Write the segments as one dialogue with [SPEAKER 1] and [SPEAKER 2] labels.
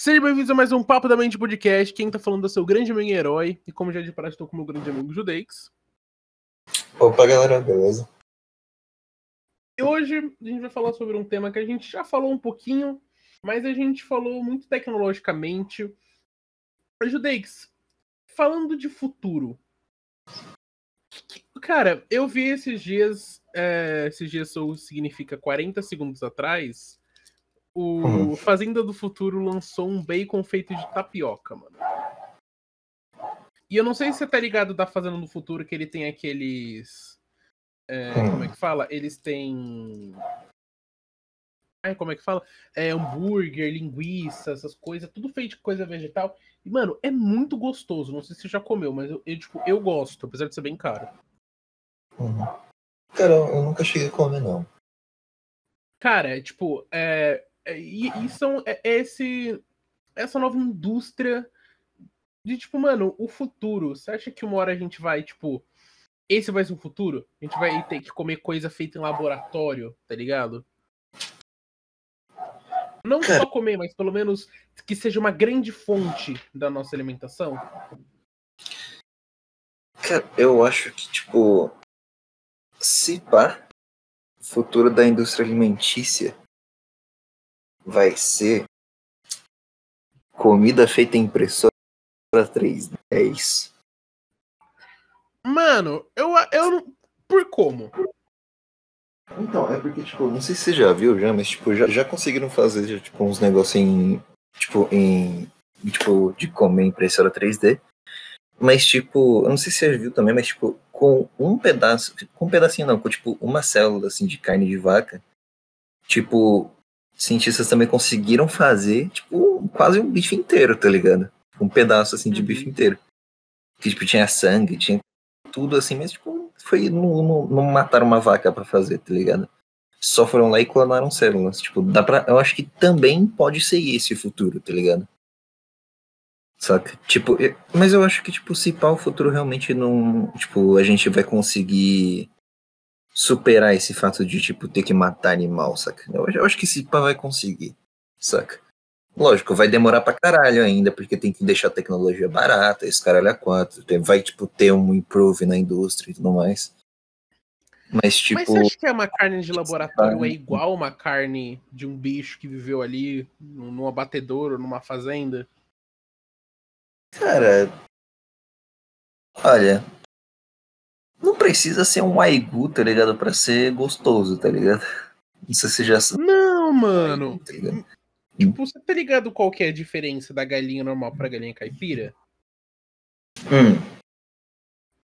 [SPEAKER 1] Sejam bem-vindos a mais um Papo da Mente Podcast. Quem tá falando é seu grande amigo herói. E como já de praxe, estou com o meu grande amigo Judeix.
[SPEAKER 2] Opa, galera, beleza?
[SPEAKER 1] E hoje a gente vai falar sobre um tema que a gente já falou um pouquinho, mas a gente falou muito tecnologicamente. Judeix, falando de futuro. Cara, eu vi esses dias. É, esses dias significa 40 segundos atrás o uhum. Fazenda do Futuro lançou um bacon feito de tapioca, mano. E eu não sei se você tá ligado da Fazenda do Futuro, que ele tem aqueles. É, uhum. Como é que fala? Eles têm. Ai, como é que fala? É, hambúrguer, linguiça, essas coisas, tudo feito de coisa vegetal. E, mano, é muito gostoso. Não sei se você já comeu, mas eu, eu tipo, eu gosto, apesar de ser bem caro.
[SPEAKER 2] Uhum. Cara, eu nunca cheguei a comer, não.
[SPEAKER 1] Cara, é, tipo, é, é, e, e são é, é esse essa nova indústria de tipo, mano, o futuro. Você acha que uma hora a gente vai, tipo, esse vai ser o futuro? A gente vai ter que comer coisa feita em laboratório, tá ligado? Não só comer, mas pelo menos que seja uma grande fonte da nossa alimentação.
[SPEAKER 2] Cara, eu acho que, tipo, se pá, futuro da indústria alimentícia vai ser comida feita em impressora 3D. É isso.
[SPEAKER 1] Mano, eu, eu por como?
[SPEAKER 2] Então, é porque, tipo, não sei se você já viu já, mas, tipo, já, já conseguiram fazer, tipo, uns negócios em, tipo, em, tipo, de comer impressora 3D. Mas, tipo, eu não sei se você já viu também, mas, tipo, com um pedaço, com um pedacinho não, com, tipo, uma célula, assim, de carne de vaca, tipo, cientistas também conseguiram fazer, tipo, quase um bife inteiro, tá ligado? Um pedaço, assim, de uhum. bife inteiro. Que, tipo, tinha sangue, tinha tudo, assim, mas, tipo, foi, não, não, não mataram uma vaca para fazer, tá ligado? Só foram lá e clonaram células. Tipo, dá pra, eu acho que também pode ser esse o futuro, tá ligado? Saca? Tipo, eu, mas eu acho que, tipo, se pá, o futuro realmente não. Tipo, a gente vai conseguir superar esse fato de, tipo, ter que matar animal, saca? Eu, eu acho que esse pá vai conseguir, saca? Lógico, vai demorar pra caralho ainda, porque tem que deixar a tecnologia barata, esse caralho a quatro. Vai, tipo, ter um improve na indústria e tudo mais. Mas, tipo. Mas você
[SPEAKER 1] acha que é uma carne de laboratório é igual uma carne de um bicho que viveu ali, num abatedouro, numa fazenda?
[SPEAKER 2] Cara. Olha, não precisa ser um aigu, tá ligado? Pra ser gostoso, tá ligado? Não sei se já.
[SPEAKER 1] Não, mano. Tá tipo, você tá ligado qual que é a diferença da galinha normal pra galinha caipira?
[SPEAKER 2] Hum.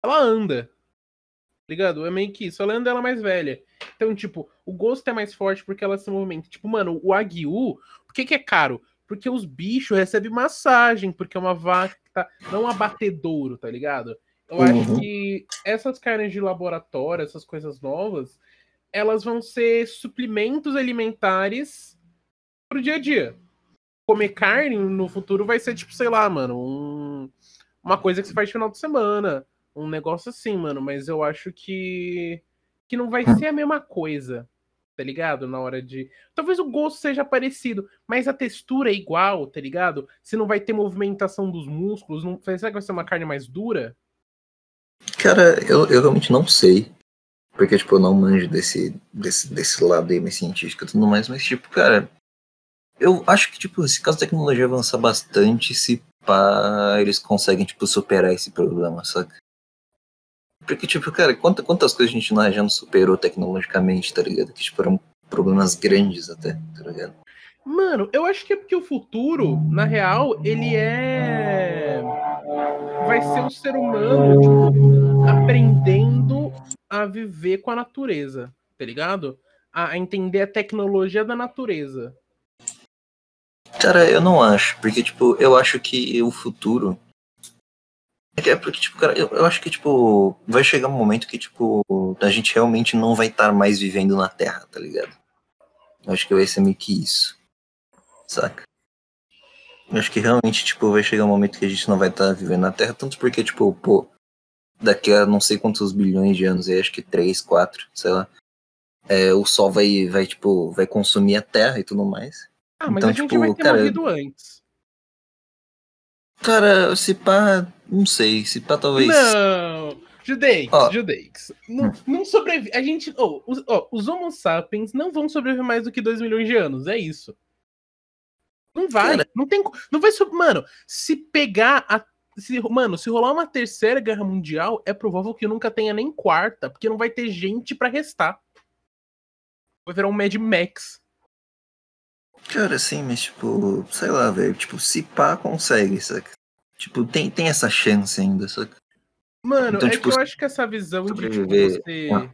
[SPEAKER 1] Ela anda. Tá ligado? É meio que isso. Ela anda ela é mais velha. Então, tipo, o gosto é mais forte porque ela se movimenta. Tipo, mano, o aguiu, por que, que é caro? Porque os bichos recebem massagem, porque é uma vaca que tá. Não abatedouro, tá ligado? Eu uhum. acho que essas carnes de laboratório, essas coisas novas, elas vão ser suplementos alimentares pro dia a dia. Comer carne no futuro vai ser tipo, sei lá, mano, um, uma coisa que você faz no final de semana, um negócio assim, mano, mas eu acho que que não vai ser a mesma coisa, tá ligado? Na hora de. Talvez o gosto seja parecido, mas a textura é igual, tá ligado? Se não vai ter movimentação dos músculos, não... será que vai ser uma carne mais dura?
[SPEAKER 2] Cara, eu, eu realmente não sei. Porque, tipo, eu não manjo desse, desse, desse lado aí mais científico e tudo mais, mas, tipo, cara, eu acho que, tipo, se caso a tecnologia avançar bastante, se pá, eles conseguem, tipo, superar esse problema, saca? Porque, tipo, cara, quantas, quantas coisas a gente não, já não superou tecnologicamente, tá ligado? Que, tipo, eram problemas grandes até, tá ligado?
[SPEAKER 1] Mano, eu acho que é porque o futuro, na real, ele é. Vai ser o ser humano tipo, aprendendo a viver com a natureza, tá ligado? A, entender a tecnologia da natureza.
[SPEAKER 2] Cara, eu não acho, porque, tipo, eu acho que o futuro. É porque, tipo, cara, eu, eu acho que, tipo, vai chegar um momento que, tipo, a gente realmente não vai estar mais vivendo na Terra, tá ligado? Eu acho que vai ser meio que isso saca? Eu acho que realmente, tipo, vai chegar um momento que a gente não vai estar vivendo na Terra, tanto porque, tipo, pô, daqui a não sei quantos bilhões de anos, aí acho que 3, 4, sei lá, é, o Sol vai, vai, tipo, vai consumir a Terra e tudo mais.
[SPEAKER 1] Ah, mas então, a gente tipo, vai ter cara, morrido antes.
[SPEAKER 2] Cara, se pá, não sei. Se pá, talvez.
[SPEAKER 1] Não! Judeix, oh. Não, não sobrevive. A gente. Oh, os, oh, os Homo sapiens não vão sobreviver mais do que 2 milhões de anos. É isso. Não vai. Cara. Não tem. Não vai. Mano, se pegar a. Se, mano, se rolar uma terceira guerra mundial, é provável que nunca tenha nem quarta, porque não vai ter gente para restar. Vai virar um Mad Max.
[SPEAKER 2] Cara, sim, mas tipo, sei lá, velho. Tipo, se pá, consegue, saca? Tipo, tem, tem essa chance ainda, saca?
[SPEAKER 1] Mano, então, é tipo, que eu acho que essa visão de tipo, você ah.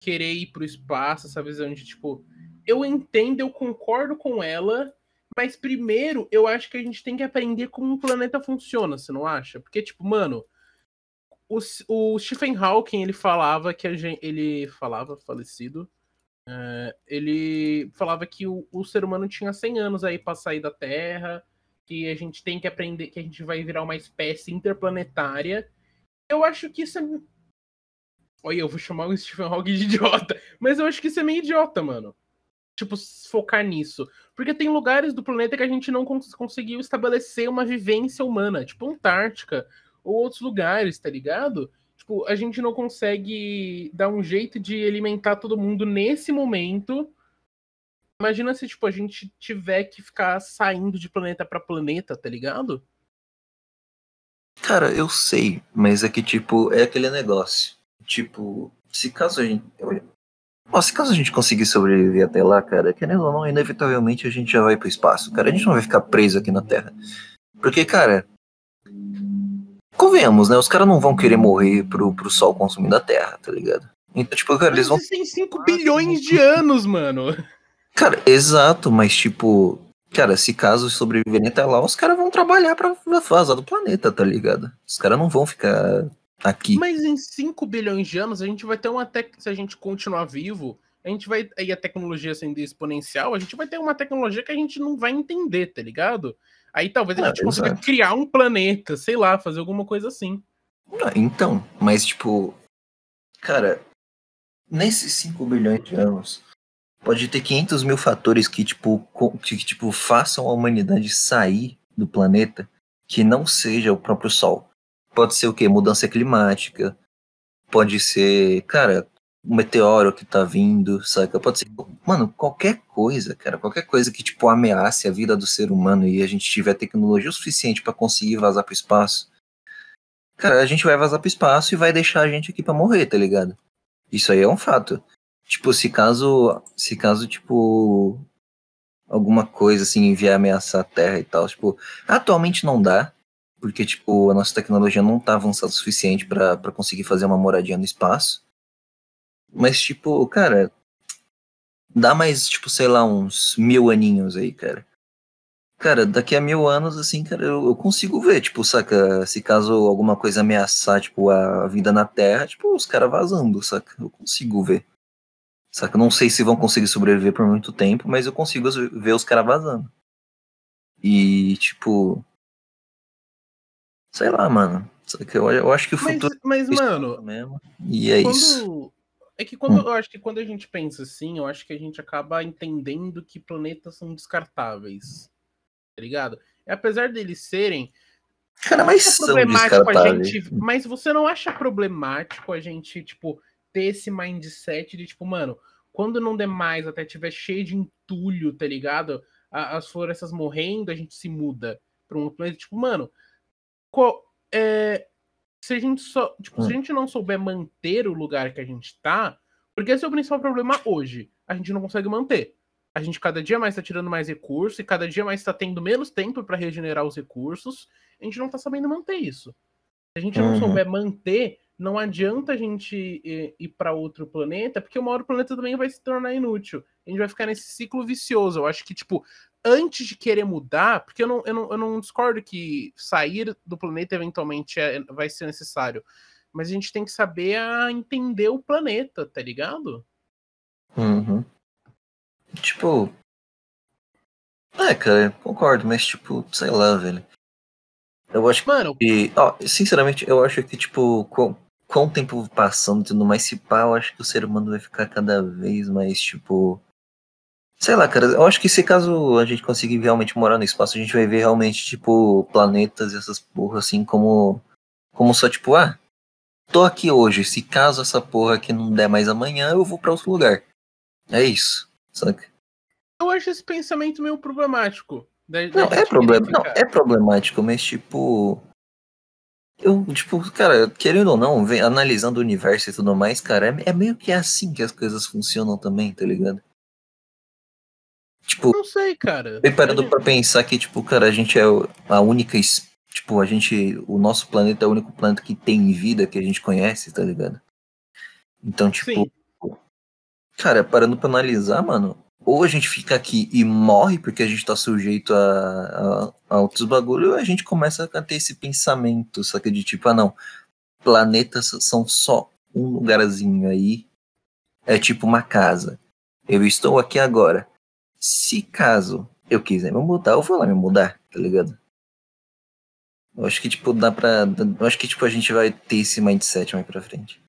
[SPEAKER 1] querer ir pro espaço, essa visão de tipo, eu entendo, eu concordo com ela, mas primeiro eu acho que a gente tem que aprender como um planeta funciona, você não acha? Porque, tipo, mano, o, o Stephen Hawking ele falava que a gente. Ele falava, falecido. Uh, ele falava que o, o, ser humano tinha 100 anos aí para sair da Terra, que a gente tem que aprender, que a gente vai virar uma espécie interplanetária eu acho que isso é. Olha, eu vou chamar o Stephen Hawking de idiota, mas eu acho que isso é meio idiota, mano. Tipo, focar nisso. Porque tem lugares do planeta que a gente não cons conseguiu estabelecer uma vivência humana, tipo Antártica, ou outros lugares, tá ligado? Tipo, a gente não consegue dar um jeito de alimentar todo mundo nesse momento. Imagina se, tipo, a gente tiver que ficar saindo de planeta para planeta, tá ligado?
[SPEAKER 2] Cara, eu sei, mas é que, tipo, é aquele negócio. Tipo, se caso a gente. Nossa, se caso a gente conseguir sobreviver até lá, cara, querendo ou não, inevitavelmente a gente já vai pro espaço, cara. A gente não vai ficar preso aqui na Terra. Porque, cara. Convenhamos, né? Os caras não vão querer morrer pro, pro Sol consumindo a Terra, tá ligado? Então, tipo, cara, eles vão.
[SPEAKER 1] Tem 5 bilhões de anos, mano.
[SPEAKER 2] Cara, exato, mas, tipo, Cara, se caso sobreviverem até lá, os caras vão trabalhar pra vazar do planeta, tá ligado? Os caras não vão ficar aqui.
[SPEAKER 1] Mas em 5 bilhões de anos, a gente vai ter uma tec... Se a gente continuar vivo, a gente vai. E a tecnologia sendo exponencial, a gente vai ter uma tecnologia que a gente não vai entender, tá ligado? Aí talvez a gente consiga criar um planeta, sei lá, fazer alguma coisa assim.
[SPEAKER 2] Ah, então, mas tipo. Cara, nesses 5 bilhões de anos, Pode ter 500 mil fatores que, tipo, que, tipo, façam a humanidade sair do planeta que não seja o próprio Sol. Pode ser o quê? Mudança climática. Pode ser, cara, um meteoro que tá vindo, saca? Pode ser, mano, qualquer coisa, cara. Qualquer coisa que, tipo, ameace a vida do ser humano e a gente tiver tecnologia o suficiente para conseguir vazar pro espaço. Cara, a gente vai vazar pro espaço e vai deixar a gente aqui para morrer, tá ligado? Isso aí é um fato. Tipo, se caso, se caso, tipo, alguma coisa assim vier ameaçar a Terra e tal, tipo, atualmente não dá, porque, tipo, a nossa tecnologia não tá avançada o suficiente para conseguir fazer uma moradia no espaço. Mas, tipo, cara, dá mais, tipo, sei lá, uns mil aninhos aí, cara. Cara, daqui a mil anos, assim, cara, eu, eu, consigo ver, tipo, saca? Se caso alguma coisa ameaçar, tipo, a vida na Terra, tipo, os caras vazando, saca? Eu consigo ver. Saca? Não sei se vão conseguir sobreviver por muito tempo, mas eu consigo ver os caras vazando. E, tipo. Sei lá, mano. Eu, eu acho que o futuro.
[SPEAKER 1] Mas, mas mano.
[SPEAKER 2] Mesmo. E é
[SPEAKER 1] quando...
[SPEAKER 2] isso.
[SPEAKER 1] É que quando hum. eu acho que quando a gente pensa assim, eu acho que a gente acaba entendendo que planetas são descartáveis. Tá ligado? E apesar deles serem.
[SPEAKER 2] Cara, mas são problemático a gente.
[SPEAKER 1] Mas você não acha problemático a gente, tipo, ter esse mindset de tipo, mano, quando não der mais, até tiver cheio de entulho, tá ligado? As florestas morrendo, a gente se muda para um planeta. Tipo, mano, é, se a gente só. Tipo, hum. se a hum. gente não souber manter o lugar que a gente tá, porque esse é o principal problema hoje. A gente não consegue manter. A gente cada dia mais tá tirando mais recursos e cada dia mais tá tendo menos tempo para regenerar os recursos. A gente não tá sabendo manter isso. Se a gente não uhum. souber manter, não adianta a gente ir para outro planeta, porque uma hora o planeta também vai se tornar inútil. A gente vai ficar nesse ciclo vicioso. Eu acho que, tipo, antes de querer mudar, porque eu não, eu não, eu não discordo que sair do planeta eventualmente é, vai ser necessário. Mas a gente tem que saber a entender o planeta, tá ligado?
[SPEAKER 2] Uhum. Tipo. É, cara, concordo, mas tipo, sei lá, velho. Eu acho
[SPEAKER 1] Mano,
[SPEAKER 2] que. Ó, sinceramente, eu acho que, tipo, com o tempo passando e tudo mais, se pá, eu acho que o ser humano vai ficar cada vez mais, tipo. Sei lá, cara, eu acho que se caso a gente conseguir realmente morar no espaço, a gente vai ver realmente, tipo, planetas e essas porra assim como. Como só, tipo, ah, tô aqui hoje. Se caso essa porra aqui não der mais amanhã, eu vou pra outro lugar. É isso, saca?
[SPEAKER 1] Eu acho esse pensamento meio problemático. da- da
[SPEAKER 2] Não, é, problema, não, é problemático, mas tipo. Eu, tipo, cara, querendo ou não, vem- analisando o universo e tudo mais, cara, é, é meio que assim que as coisas funcionam também, tá ligado? Tipo,
[SPEAKER 1] Não sei, cara.
[SPEAKER 2] bem parando pra pensar que, tipo, cara, a gente é a única. Tipo, a gente. O nosso planeta é o único planeta que tem vida que a gente conhece, tá ligado? Então, tipo,
[SPEAKER 1] Sim.
[SPEAKER 2] Cara, parando pra analisar, mano, ou a gente fica aqui e morre porque a gente tá sujeito a, a, a outros bagulho, ou a gente começa a ter esse pensamento, saca? De tipo, ah não, planetas são só um lugarzinho aí, é tipo uma casa. Eu estou aqui agora. Se caso eu quiser me mudar, eu vou lá me mudar, tá ligado? Eu acho que, tipo, dá pra. Eu acho que, tipo, a gente vai ter esse mindset mais pra frente.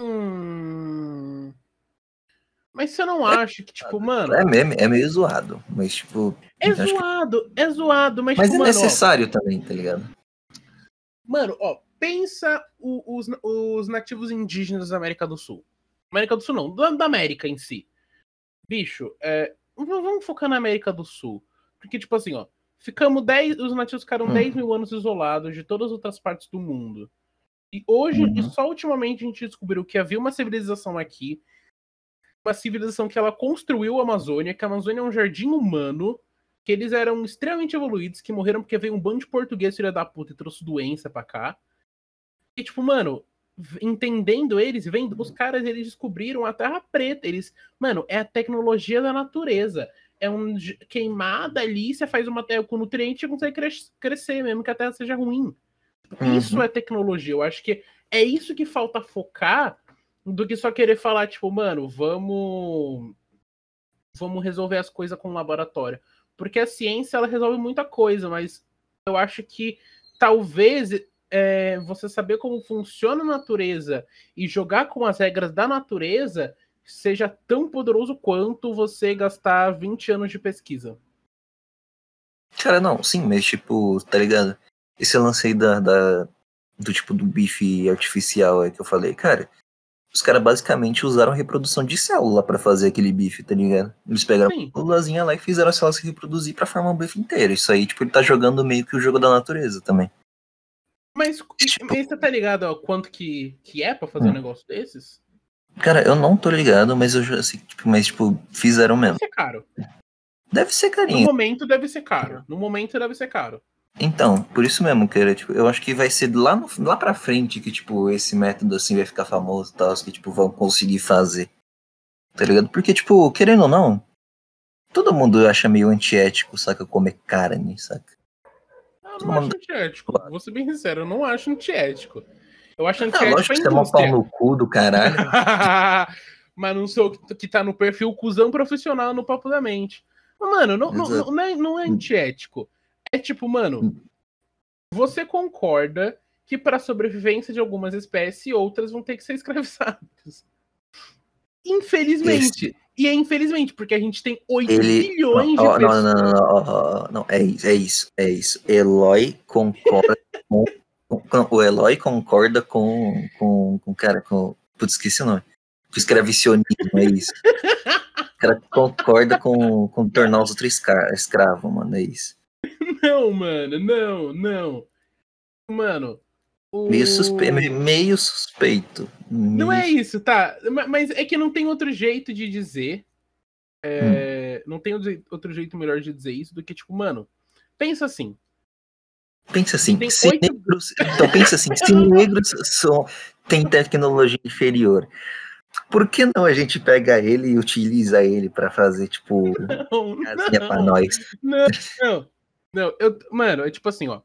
[SPEAKER 1] Hum... Mas você não acha que, tipo, mano.
[SPEAKER 2] É, meio- é meio zoado, mas, tipo.
[SPEAKER 1] É
[SPEAKER 2] acho que-
[SPEAKER 1] zoado, é zoado, mas,
[SPEAKER 2] Mas
[SPEAKER 1] tipo,
[SPEAKER 2] é
[SPEAKER 1] mano, ó,
[SPEAKER 2] necessário também, tá ligado?
[SPEAKER 1] Mano, ó, pensa os, os nativos indígenas da América do Sul. América do Sul não, da, da América em si. Bicho, é, vamos focar na América do Sul. Porque, tipo assim, ó, ficamos 10, os nativos ficaram
[SPEAKER 2] Hum.
[SPEAKER 1] 10 mil anos isolados de todas as outras partes do mundo. E hoje,
[SPEAKER 2] Uhum.
[SPEAKER 1] e só ultimamente, a gente descobriu que havia uma civilização aqui, uma civilização que ela construiu a Amazônia, que a Amazônia é um jardim humano, que eles eram extremamente evoluídos, que morreram porque veio um bando de português filha da puta e trouxe doença pra cá. E tipo, mano, entendendo eles, vendo, os caras eles descobriram a Terra Preta, eles, mano, é a tecnologia da natureza. É um queimada ali, você faz uma terra com nutriente e consegue cres- crescer, mesmo que a terra seja ruim. Isso
[SPEAKER 2] Uhum.
[SPEAKER 1] é tecnologia. Eu acho que é isso que falta focar do que só querer falar, tipo, mano, vamos. Vamos resolver as coisas com o laboratório. Porque a ciência, ela resolve muita coisa, mas eu acho que talvez é, você saber como funciona a natureza e jogar com as regras da natureza seja tão poderoso quanto você gastar 20 anos de pesquisa.
[SPEAKER 2] Cara, não, sim, mas tipo, tá ligado? Esse lance aí da, da- do tipo do bife artificial aí que eu falei, cara, os caras basicamente usaram reprodução de célula pra fazer aquele bife, tá ligado? Eles pegaram
[SPEAKER 1] Sim.
[SPEAKER 2] a célulazinha lá e fizeram as células se reproduzir pra formar um bife inteiro. Isso aí, tipo, ele tá jogando meio que o jogo da natureza também.
[SPEAKER 1] Mas,
[SPEAKER 2] Tipo-
[SPEAKER 1] mas você tá ligado ao quanto que, que é pra fazer um
[SPEAKER 2] Hum.
[SPEAKER 1] negócio desses?
[SPEAKER 2] Cara, eu não tô ligado, mas eu já sei, tipo, mas tipo, fizeram mesmo.
[SPEAKER 1] Deve ser caro.
[SPEAKER 2] Deve ser
[SPEAKER 1] No
[SPEAKER 2] carinho.
[SPEAKER 1] momento deve ser caro. No momento deve ser caro.
[SPEAKER 2] Então, por isso mesmo, cara, tipo, eu acho que vai ser lá, no, lá pra frente que, tipo, esse método assim vai ficar famoso e tal, que, tipo, vão conseguir fazer. Tá ligado? Porque, tipo, querendo ou não, todo mundo acha meio antiético, saca, comer carne, saca?
[SPEAKER 1] Eu não acho antiético. Vou ser bem sincero, eu não acho antiético. Eu acho
[SPEAKER 2] Ah,
[SPEAKER 1] antiético
[SPEAKER 2] lógico
[SPEAKER 1] a
[SPEAKER 2] que você é mó pau no cu do caralho.
[SPEAKER 1] Mas não sou que que tá no perfil cuzão profissional no papo da mente. Mas, Mano, não, não, não, é, não é antiético. É tipo, mano, você concorda que para sobrevivência de algumas espécies, outras vão ter que ser escravizadas. Infelizmente. E é infelizmente, porque a gente tem 8
[SPEAKER 2] Ele-
[SPEAKER 1] bilhões
[SPEAKER 2] Ó,
[SPEAKER 1] de
[SPEAKER 2] não,
[SPEAKER 1] pessoas.
[SPEAKER 2] não, não, não, ó, não, é isso, é isso, é isso. Eloy concorda com, com- O Eloy concorda com. com, com cara, com. Putz, esqueci o nome. Com escravicionismo, é isso. O cara concorda com, com tornar os outros escra- escravo, mano, é isso.
[SPEAKER 1] Não, mano, não, não. Mano. O-
[SPEAKER 2] Meio, suspe me- meio suspeito.
[SPEAKER 1] Não é isso, tá? Ma- Mas é que não tem outro jeito de dizer. é, Não tem outro je- outro jeito melhor de dizer isso do que, tipo, mano, pensa assim.
[SPEAKER 2] Pensa assim,
[SPEAKER 1] Tem
[SPEAKER 2] se
[SPEAKER 1] oito-
[SPEAKER 2] negros. Então pensa assim, se negros são, têm tecnologia inferior, por que não a gente pega ele e utiliza ele pra fazer, tipo,
[SPEAKER 1] Não,
[SPEAKER 2] casinha pra
[SPEAKER 1] não,
[SPEAKER 2] nós?
[SPEAKER 1] não, não, não, eu, mano, é tipo assim, ó.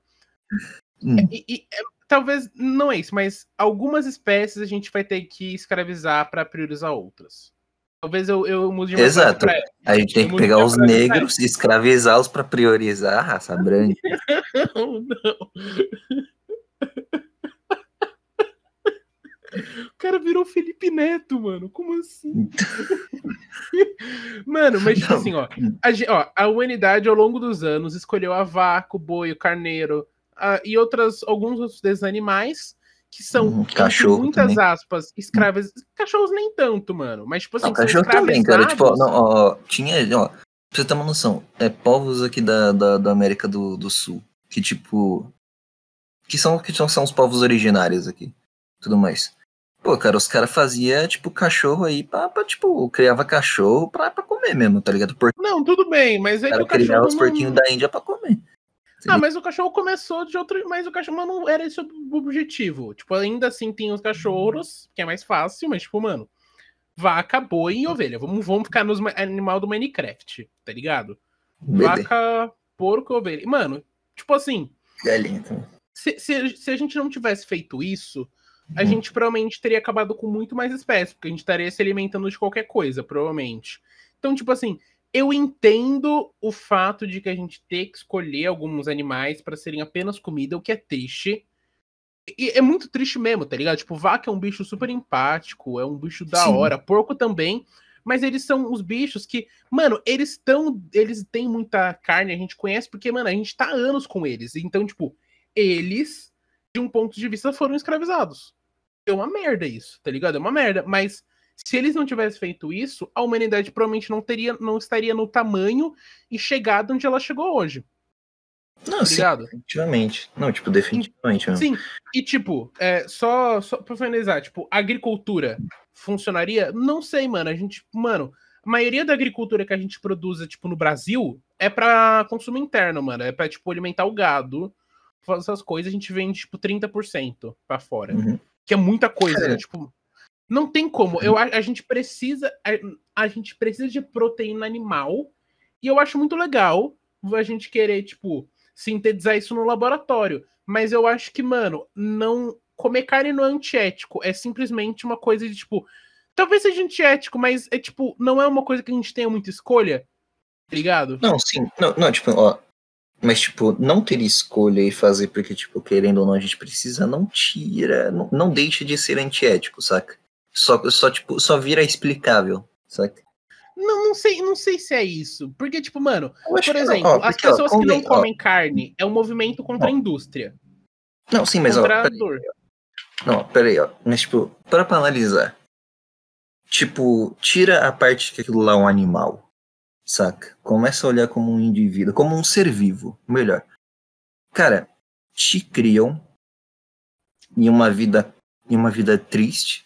[SPEAKER 2] Hum.
[SPEAKER 1] E- é, talvez não é isso, mas algumas espécies a gente vai ter que escravizar pra priorizar outras. Talvez eu, eu mude de
[SPEAKER 2] Exato.
[SPEAKER 1] pra.
[SPEAKER 2] A gente tem que pegar os negros e escravizá-los pra priorizar a raça branca.
[SPEAKER 1] Não, não. cara virou Felipe Neto, mano. Como assim? mano, mas tipo assim, ó a, ó. a humanidade ao longo dos anos escolheu a vaca, o boi, o carneiro ah, e outras, alguns outros desses animais que são, entre
[SPEAKER 2] cachorro
[SPEAKER 1] muitas
[SPEAKER 2] também.
[SPEAKER 1] aspas, escravas. Cachorros nem tanto, mano. Mas, tipo assim,
[SPEAKER 2] Não, cachorro também, cara. Tipo, não, ó, tinha, ó, pra você ter uma noção, é povos aqui da, da, da América do, do Sul, que tipo, que são, que são, são os povos originários aqui, tudo mais. Pô, cara, os caras faziam, tipo, cachorro aí pra, pra, tipo, criava cachorro pra, pra comer mesmo, tá ligado? Por
[SPEAKER 1] Não, tudo bem, mas é que
[SPEAKER 2] cara
[SPEAKER 1] o
[SPEAKER 2] criava
[SPEAKER 1] cachorro.
[SPEAKER 2] os
[SPEAKER 1] Não...
[SPEAKER 2] porquinhos da Índia pra comer.
[SPEAKER 1] Ah, mas o cachorro começou de outro. Mas o cachorro mas não era esse o objetivo. Tipo, ainda assim tem os cachorros, que é mais fácil, mas, tipo, mano, vaca, boi e ovelha. Vamos, vamos ficar nos ma- animal do Minecraft, tá ligado?
[SPEAKER 2] Bebê,
[SPEAKER 1] Vaca, porco, ovelha. Mano, tipo assim,
[SPEAKER 2] galinha também.
[SPEAKER 1] se, se, se a gente não tivesse feito isso, a
[SPEAKER 2] Uhum.
[SPEAKER 1] gente provavelmente teria acabado com muito mais espécies, porque a gente estaria se alimentando de qualquer coisa, provavelmente. Então, tipo assim, eu entendo o fato de que a gente ter que escolher alguns animais para serem apenas comida, o que é triste. E é muito triste mesmo, tá ligado? Tipo, vaca é um bicho super empático, é um bicho da
[SPEAKER 2] Sim.
[SPEAKER 1] hora, porco também. Mas eles são os bichos que, mano, eles estão. Eles têm muita carne, a gente conhece, porque, mano, a gente tá há anos com eles. Então, tipo, eles, de um ponto de vista, foram escravizados. É uma merda isso, tá ligado? É uma merda. Mas se eles não tivessem feito isso, a humanidade provavelmente não teria, não estaria no tamanho e chegado onde ela chegou hoje,
[SPEAKER 2] Não,
[SPEAKER 1] tá
[SPEAKER 2] sim, definitivamente. Não, tipo, definitivamente mesmo.
[SPEAKER 1] Sim, e tipo, é, só, só pra finalizar, tipo, agricultura funcionaria? Não sei, mano. A gente, mano, a maioria da agricultura que a gente produz, tipo, no Brasil, é pra consumo interno, mano. É pra, tipo, alimentar o gado, fazer essas coisas, a gente vende, tipo, 30% pra fora.
[SPEAKER 2] Uhum.
[SPEAKER 1] Que é muita coisa,
[SPEAKER 2] Cara.
[SPEAKER 1] né? Tipo, não tem como. Eu, a, a gente precisa. A, a gente precisa de proteína animal. E eu acho muito legal a gente querer, tipo, sintetizar isso no laboratório. Mas eu acho que, mano, não. Comer carne não é antiético. É simplesmente uma coisa de, tipo. Talvez seja antiético, mas é tipo, não é uma coisa que a gente tenha muita escolha. Tá ligado?
[SPEAKER 2] Não, sim. Não, não, tipo, ó. Mas, tipo, não ter escolha e fazer porque, tipo, querendo ou não, a gente precisa, não tira. Não, não deixa de ser antiético, saca? Só, só, tipo, só vira explicável, saca?
[SPEAKER 1] Não, não sei, não sei se é isso. Porque, tipo, mano, por
[SPEAKER 2] que não,
[SPEAKER 1] exemplo,
[SPEAKER 2] ó,
[SPEAKER 1] as
[SPEAKER 2] porque, ó,
[SPEAKER 1] pessoas que não
[SPEAKER 2] convém- ó,
[SPEAKER 1] comem carne é um movimento contra a indústria.
[SPEAKER 2] Não, sim, mas, ó.
[SPEAKER 1] contra a
[SPEAKER 2] peraí.
[SPEAKER 1] dor.
[SPEAKER 2] Não, peraí, ó. Mas, tipo, para pra analisar. Tipo, tira a parte que aquilo lá é um animal, saca? Começa a olhar como um indivíduo, como um ser vivo, melhor. Cara, te criam em uma vida, em uma vida triste.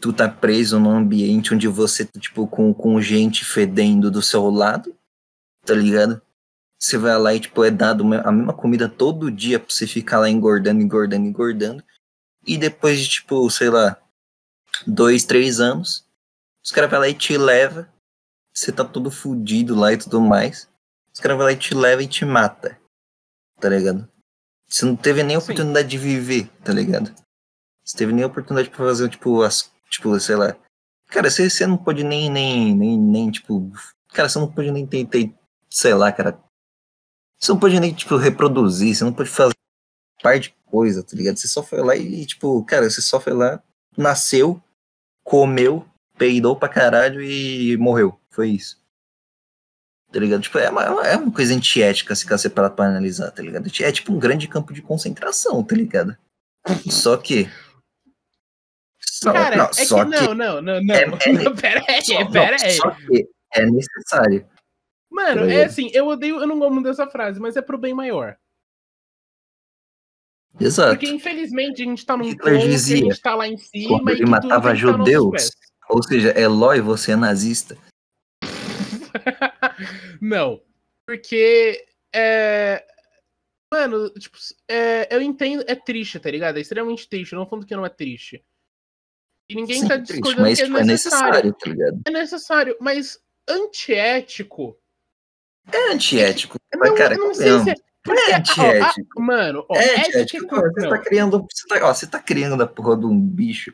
[SPEAKER 2] Tu tá preso num ambiente onde você tá, tipo, com, com gente fedendo do seu lado, tá ligado? Você vai lá e, tipo, é dado a mesma comida todo dia pra você ficar lá engordando, engordando, engordando. E depois de, tipo, sei lá, dois, três anos, os caras vão lá e te leva. Você tá todo fudido lá e tudo mais. Os caras vão lá e te leva e te mata. Tá ligado? Você não teve nem a
[SPEAKER 1] Sim.
[SPEAKER 2] oportunidade de viver, tá ligado? Você teve nem oportunidade pra fazer, tipo, as. Tipo, sei lá. Cara, você, não pode nem, nem, nem, nem, tipo. Cara, você não pode nem ter, ter, sei lá, cara. Você não pode nem, tipo, reproduzir, você não pode fazer par de coisa, tá ligado? Você só foi lá e, tipo, cara, você só foi lá, nasceu, comeu, peidou pra caralho e morreu. Foi isso. Tá ligado? Tipo, é uma, é uma coisa antiética se você parar pra analisar, tá ligado? É tipo um grande campo de concentração, tá ligado? Só que. Só,
[SPEAKER 1] Cara,
[SPEAKER 2] não,
[SPEAKER 1] é que
[SPEAKER 2] só
[SPEAKER 1] não, não, não, não.
[SPEAKER 2] É- é-
[SPEAKER 1] pera aí,
[SPEAKER 2] só,
[SPEAKER 1] pera aí.
[SPEAKER 2] só que é necessário.
[SPEAKER 1] Mano,
[SPEAKER 2] tá
[SPEAKER 1] é assim, eu odeio, eu não gosto dessa frase, mas é pro bem maior.
[SPEAKER 2] Exato.
[SPEAKER 1] Porque infelizmente a gente tá num ponto que a gente tá lá em cima
[SPEAKER 2] quando
[SPEAKER 1] e
[SPEAKER 2] ele
[SPEAKER 1] que
[SPEAKER 2] matava
[SPEAKER 1] que nossos
[SPEAKER 2] judeus,
[SPEAKER 1] pés.
[SPEAKER 2] Ou seja, Eloy, você é nazista.
[SPEAKER 1] Não, porque é. Mano, tipo, é, eu entendo, é triste, tá ligado? É extremamente triste. Não falando que não é triste. E ninguém
[SPEAKER 2] Sim,
[SPEAKER 1] tá
[SPEAKER 2] triste,
[SPEAKER 1] discordando
[SPEAKER 2] mas
[SPEAKER 1] que é
[SPEAKER 2] tipo, é
[SPEAKER 1] necessário.
[SPEAKER 2] necessário, tá ligado?
[SPEAKER 1] É necessário, mas antiético.
[SPEAKER 2] É antiético.
[SPEAKER 1] Não,
[SPEAKER 2] mas, cara,
[SPEAKER 1] não sei se é. Porque,
[SPEAKER 2] É antiético.
[SPEAKER 1] ó, mano, ó,
[SPEAKER 2] é
[SPEAKER 1] ética
[SPEAKER 2] antiético. você
[SPEAKER 1] não.
[SPEAKER 2] tá criando. Você tá, ó, você tá criando a porra de um bicho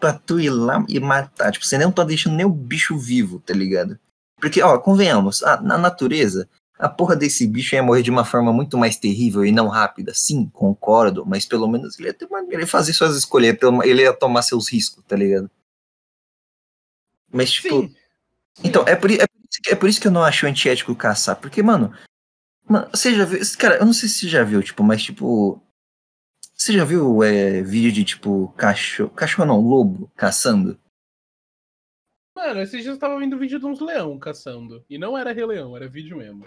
[SPEAKER 2] pra tu ir lá e matar. Tipo, você não tá deixando nem o bicho vivo, tá ligado? Porque, ó, convenhamos, a- na natureza, a porra desse bicho ia morrer de uma forma muito mais terrível e não rápida. Sim, concordo, mas pelo menos ele ia, ter uma, ele ia fazer suas escolhas, ele ia tomar seus riscos, tá ligado? Mas, tipo. Sim. Então, é por, é, é por isso que eu não acho antiético caçar. Porque, mano, mano, você já viu. Cara, eu não sei se você já viu, tipo, mas, tipo. Você já viu é, vídeo de, tipo, cachorro. Cachorro não, lobo caçando?
[SPEAKER 1] Mano, esses dias eu tava vendo vídeo de uns leão caçando. E não era Rei Leão, era vídeo mesmo.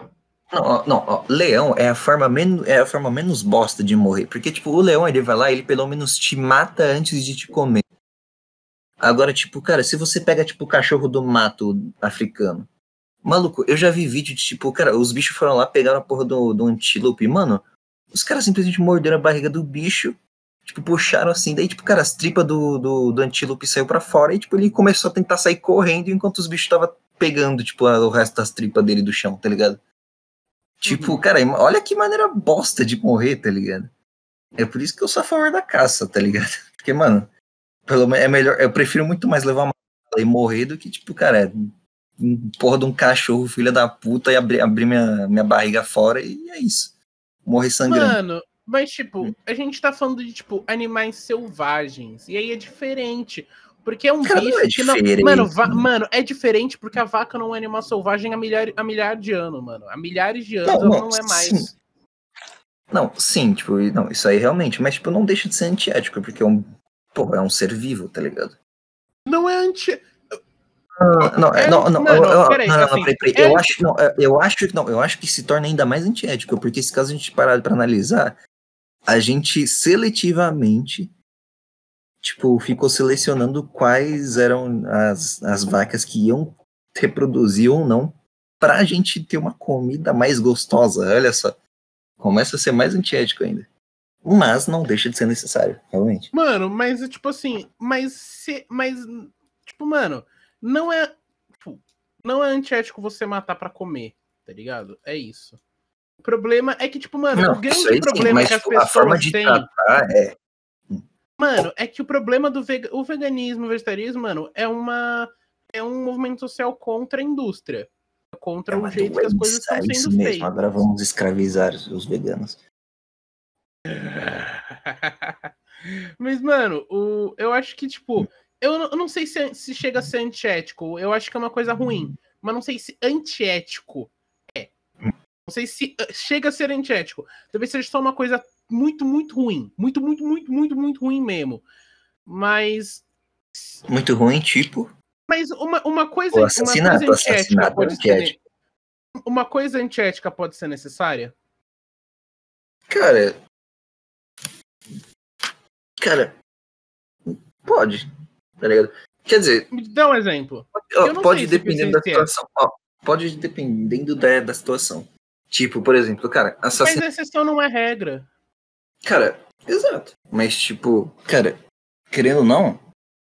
[SPEAKER 2] Não, não, ó, leão é a forma menos é a forma menos bosta de morrer, porque tipo, o leão ele vai lá, ele pelo menos te mata antes de te comer. Agora, tipo, cara, se você pega, tipo, o cachorro do mato africano. Maluco, eu já vi vídeo de, tipo, cara, os bichos foram lá, pegaram a porra do, do antílope. Mano, os caras simplesmente morderam a barriga do bicho, tipo, puxaram assim. Daí, tipo, cara, as tripas do, do, do antílope saiu para fora e, tipo, ele começou a tentar sair correndo enquanto os bichos estavam pegando, tipo, o resto das tripas dele do chão, tá ligado? Tipo, uhum. cara, olha que maneira bosta de morrer, tá ligado? É por isso que eu sou a favor da caça, tá ligado? Porque, mano, pelo é melhor, eu prefiro muito mais levar uma e morrer do que, tipo, cara, é um porra de um cachorro, filha da puta, e abrir, abrir minha, minha barriga fora e é isso. Morrer sangrando.
[SPEAKER 1] Mano, mas, tipo, hum. a gente tá falando de, tipo, animais selvagens. E aí é diferente. Porque é um Cara, bicho não é que não. Mano, va... mano, é diferente porque a vaca não é um animal selvagem há, milhar... há milhares de anos, mano. Há milhares de anos não, não, não é mais.
[SPEAKER 2] Sim. Não, sim, tipo, não, isso aí realmente, mas tipo, não deixa de ser antiético, porque é um Pô, é um ser vivo, tá ligado?
[SPEAKER 1] Não é anti.
[SPEAKER 2] Não, é, não, não, não, não, peraí, não, assim, peraí, peraí. É... Eu acho, não, é, eu acho que não, eu acho que se torna ainda mais antiético, porque se caso a gente parar para analisar, a gente seletivamente tipo, ficou selecionando quais eram as, as vacas que iam reproduzir ou não pra gente ter uma comida mais gostosa. Olha só. Começa a ser mais antiético ainda. Mas não deixa de ser necessário, realmente.
[SPEAKER 1] Mano, mas é tipo assim, mas se. Mas, tipo, mano, não é. Tipo, não é antiético você matar para comer, tá ligado? É isso. O problema é que, tipo, mano, não, o grande aí, problema sim, mas, que as tipo, pessoas a forma de têm. Tratar é... Mano, é que o problema do veg... o veganismo, o vegetarianismo, mano, é uma. É um movimento social contra a indústria. Contra é, o jeito que as coisas estão sendo mesmo. feitas.
[SPEAKER 2] Agora vamos escravizar os veganos.
[SPEAKER 1] Mas, mano, o, eu acho que, tipo, eu, eu não sei se, se chega a ser antiético. Eu acho que é uma coisa ruim. Mas não sei se antiético é. Não sei se uh, chega a ser antiético. Talvez seja só uma coisa muito, muito ruim. Muito, muito, muito, muito, muito ruim mesmo. Mas.
[SPEAKER 2] Muito ruim, tipo.
[SPEAKER 1] Mas uma, uma coisa. O assassinato, uma coisa antiética pode ser. Uma coisa antiética pode ser necessária?
[SPEAKER 2] Cara, Cara, pode, tá ligado? Quer dizer.
[SPEAKER 1] Me dá um exemplo.
[SPEAKER 2] Ó, pode dependendo da situação. Ó, pode dependendo da, da situação. Tipo, por exemplo, cara,
[SPEAKER 1] assassinato. Mas exceção não é regra.
[SPEAKER 2] Cara, exato. Mas, tipo, cara, querendo ou não,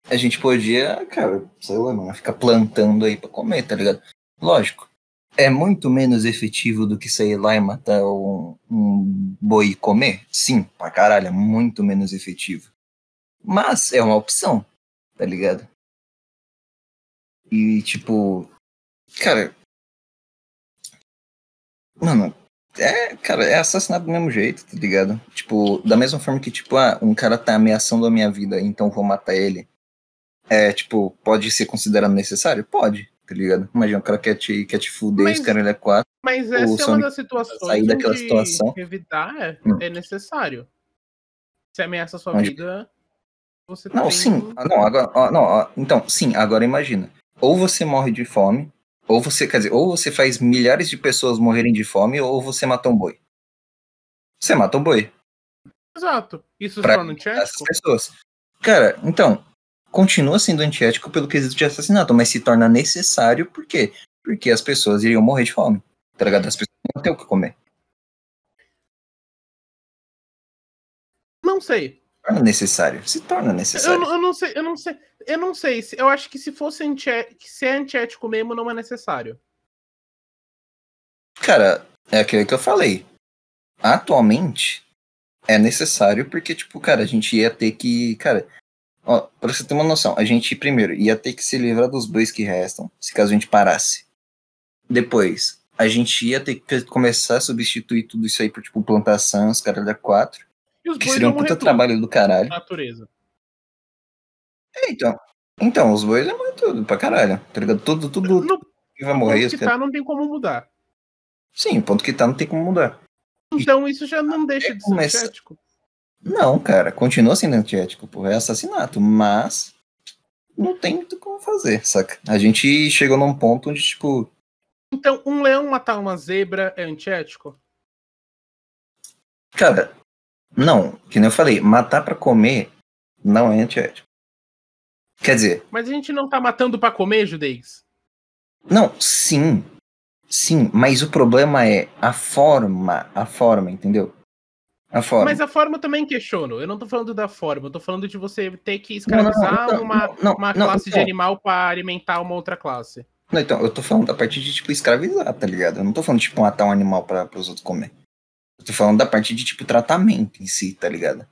[SPEAKER 2] a gente podia, cara, sei lá, mano, ficar plantando aí pra comer, tá ligado? Lógico é muito menos efetivo do que sair lá e matar um, um boi e comer? Sim, pra caralho, é muito menos efetivo. Mas é uma opção, tá ligado? E tipo, cara. Mano, é, cara, é assassinado do mesmo jeito, tá ligado? Tipo, da mesma forma que, tipo, ah, um cara tá ameaçando a minha vida, então vou matar ele. É, tipo, pode ser considerado necessário? Pode tá ligado? Imagina, o cara quer te, quer te fuder, mas, esse cara ele é quatro.
[SPEAKER 1] Mas essa é uma das situações sair daquela situação. evitar é, hum. é necessário. Se ameaça a sua vida, você
[SPEAKER 2] Não, tem... sim. Ah, não, agora, não, então, sim, agora imagina. Ou você morre de fome, ou você, quer dizer, ou você faz milhares de pessoas morrerem de fome, ou você mata um boi. Você mata um boi.
[SPEAKER 1] Exato. Isso pra se torna
[SPEAKER 2] essas pessoas. Cara, então, continua sendo antiético pelo quesito de assassinato, mas se torna necessário por quê? Porque as pessoas iriam morrer de fome. Tá ligado? As pessoas não têm o que comer.
[SPEAKER 1] Não sei.
[SPEAKER 2] Se torna necessário. Se torna necessário.
[SPEAKER 1] Eu, eu, não sei, eu não sei. Eu não sei. Eu acho que se fosse antiético, se é antiético mesmo, não é necessário.
[SPEAKER 2] Cara, é aquilo que eu falei. Atualmente é necessário porque, tipo, cara, a gente ia ter que. Cara, Ó, pra você ter uma noção, a gente primeiro ia ter que se livrar dos bois que restam, se caso a gente parasse. Depois, a gente ia ter que começar a substituir tudo isso aí por, tipo, plantação, os caras da quatro.
[SPEAKER 1] E os
[SPEAKER 2] Que
[SPEAKER 1] bois
[SPEAKER 2] seria um puta trabalho do caralho.
[SPEAKER 1] natureza.
[SPEAKER 2] É, então. Então, os bois é muito tudo pra caralho. Tá ligado? Tudo, tudo
[SPEAKER 1] No
[SPEAKER 2] que vai
[SPEAKER 1] ponto
[SPEAKER 2] morrer, os
[SPEAKER 1] que tá, não tem como mudar.
[SPEAKER 2] Sim, o ponto que tá não tem como mudar.
[SPEAKER 1] Então isso já não deixa de ser
[SPEAKER 2] começa-
[SPEAKER 1] antiético.
[SPEAKER 2] Não, cara, continua sendo antiético, porra, é assassinato, mas não tem muito como fazer, saca? A gente chegou num ponto onde, tipo,
[SPEAKER 1] Então, um leão matar uma zebra é antiético?
[SPEAKER 2] cara, não, que nem eu falei, matar pra comer não é antiético. Quer dizer,
[SPEAKER 1] Mas a gente não tá matando pra comer, judeix?
[SPEAKER 2] não, sim, sim, mas o problema é a forma, a forma, entendeu? A forma.
[SPEAKER 1] Mas a forma eu também questiono. Eu não tô falando da forma, eu tô falando de você ter que
[SPEAKER 2] Não, não, não,
[SPEAKER 1] escravizar uma,
[SPEAKER 2] não,
[SPEAKER 1] uma classe de
[SPEAKER 2] não.
[SPEAKER 1] animal pra alimentar uma outra classe.
[SPEAKER 2] Não, então, eu tô falando da parte de, tipo, escravizar, tá ligado? Eu não tô falando, tipo, matar um animal pra, os outros comer. Eu tô falando da parte de, tipo, tratamento em si, tá ligado?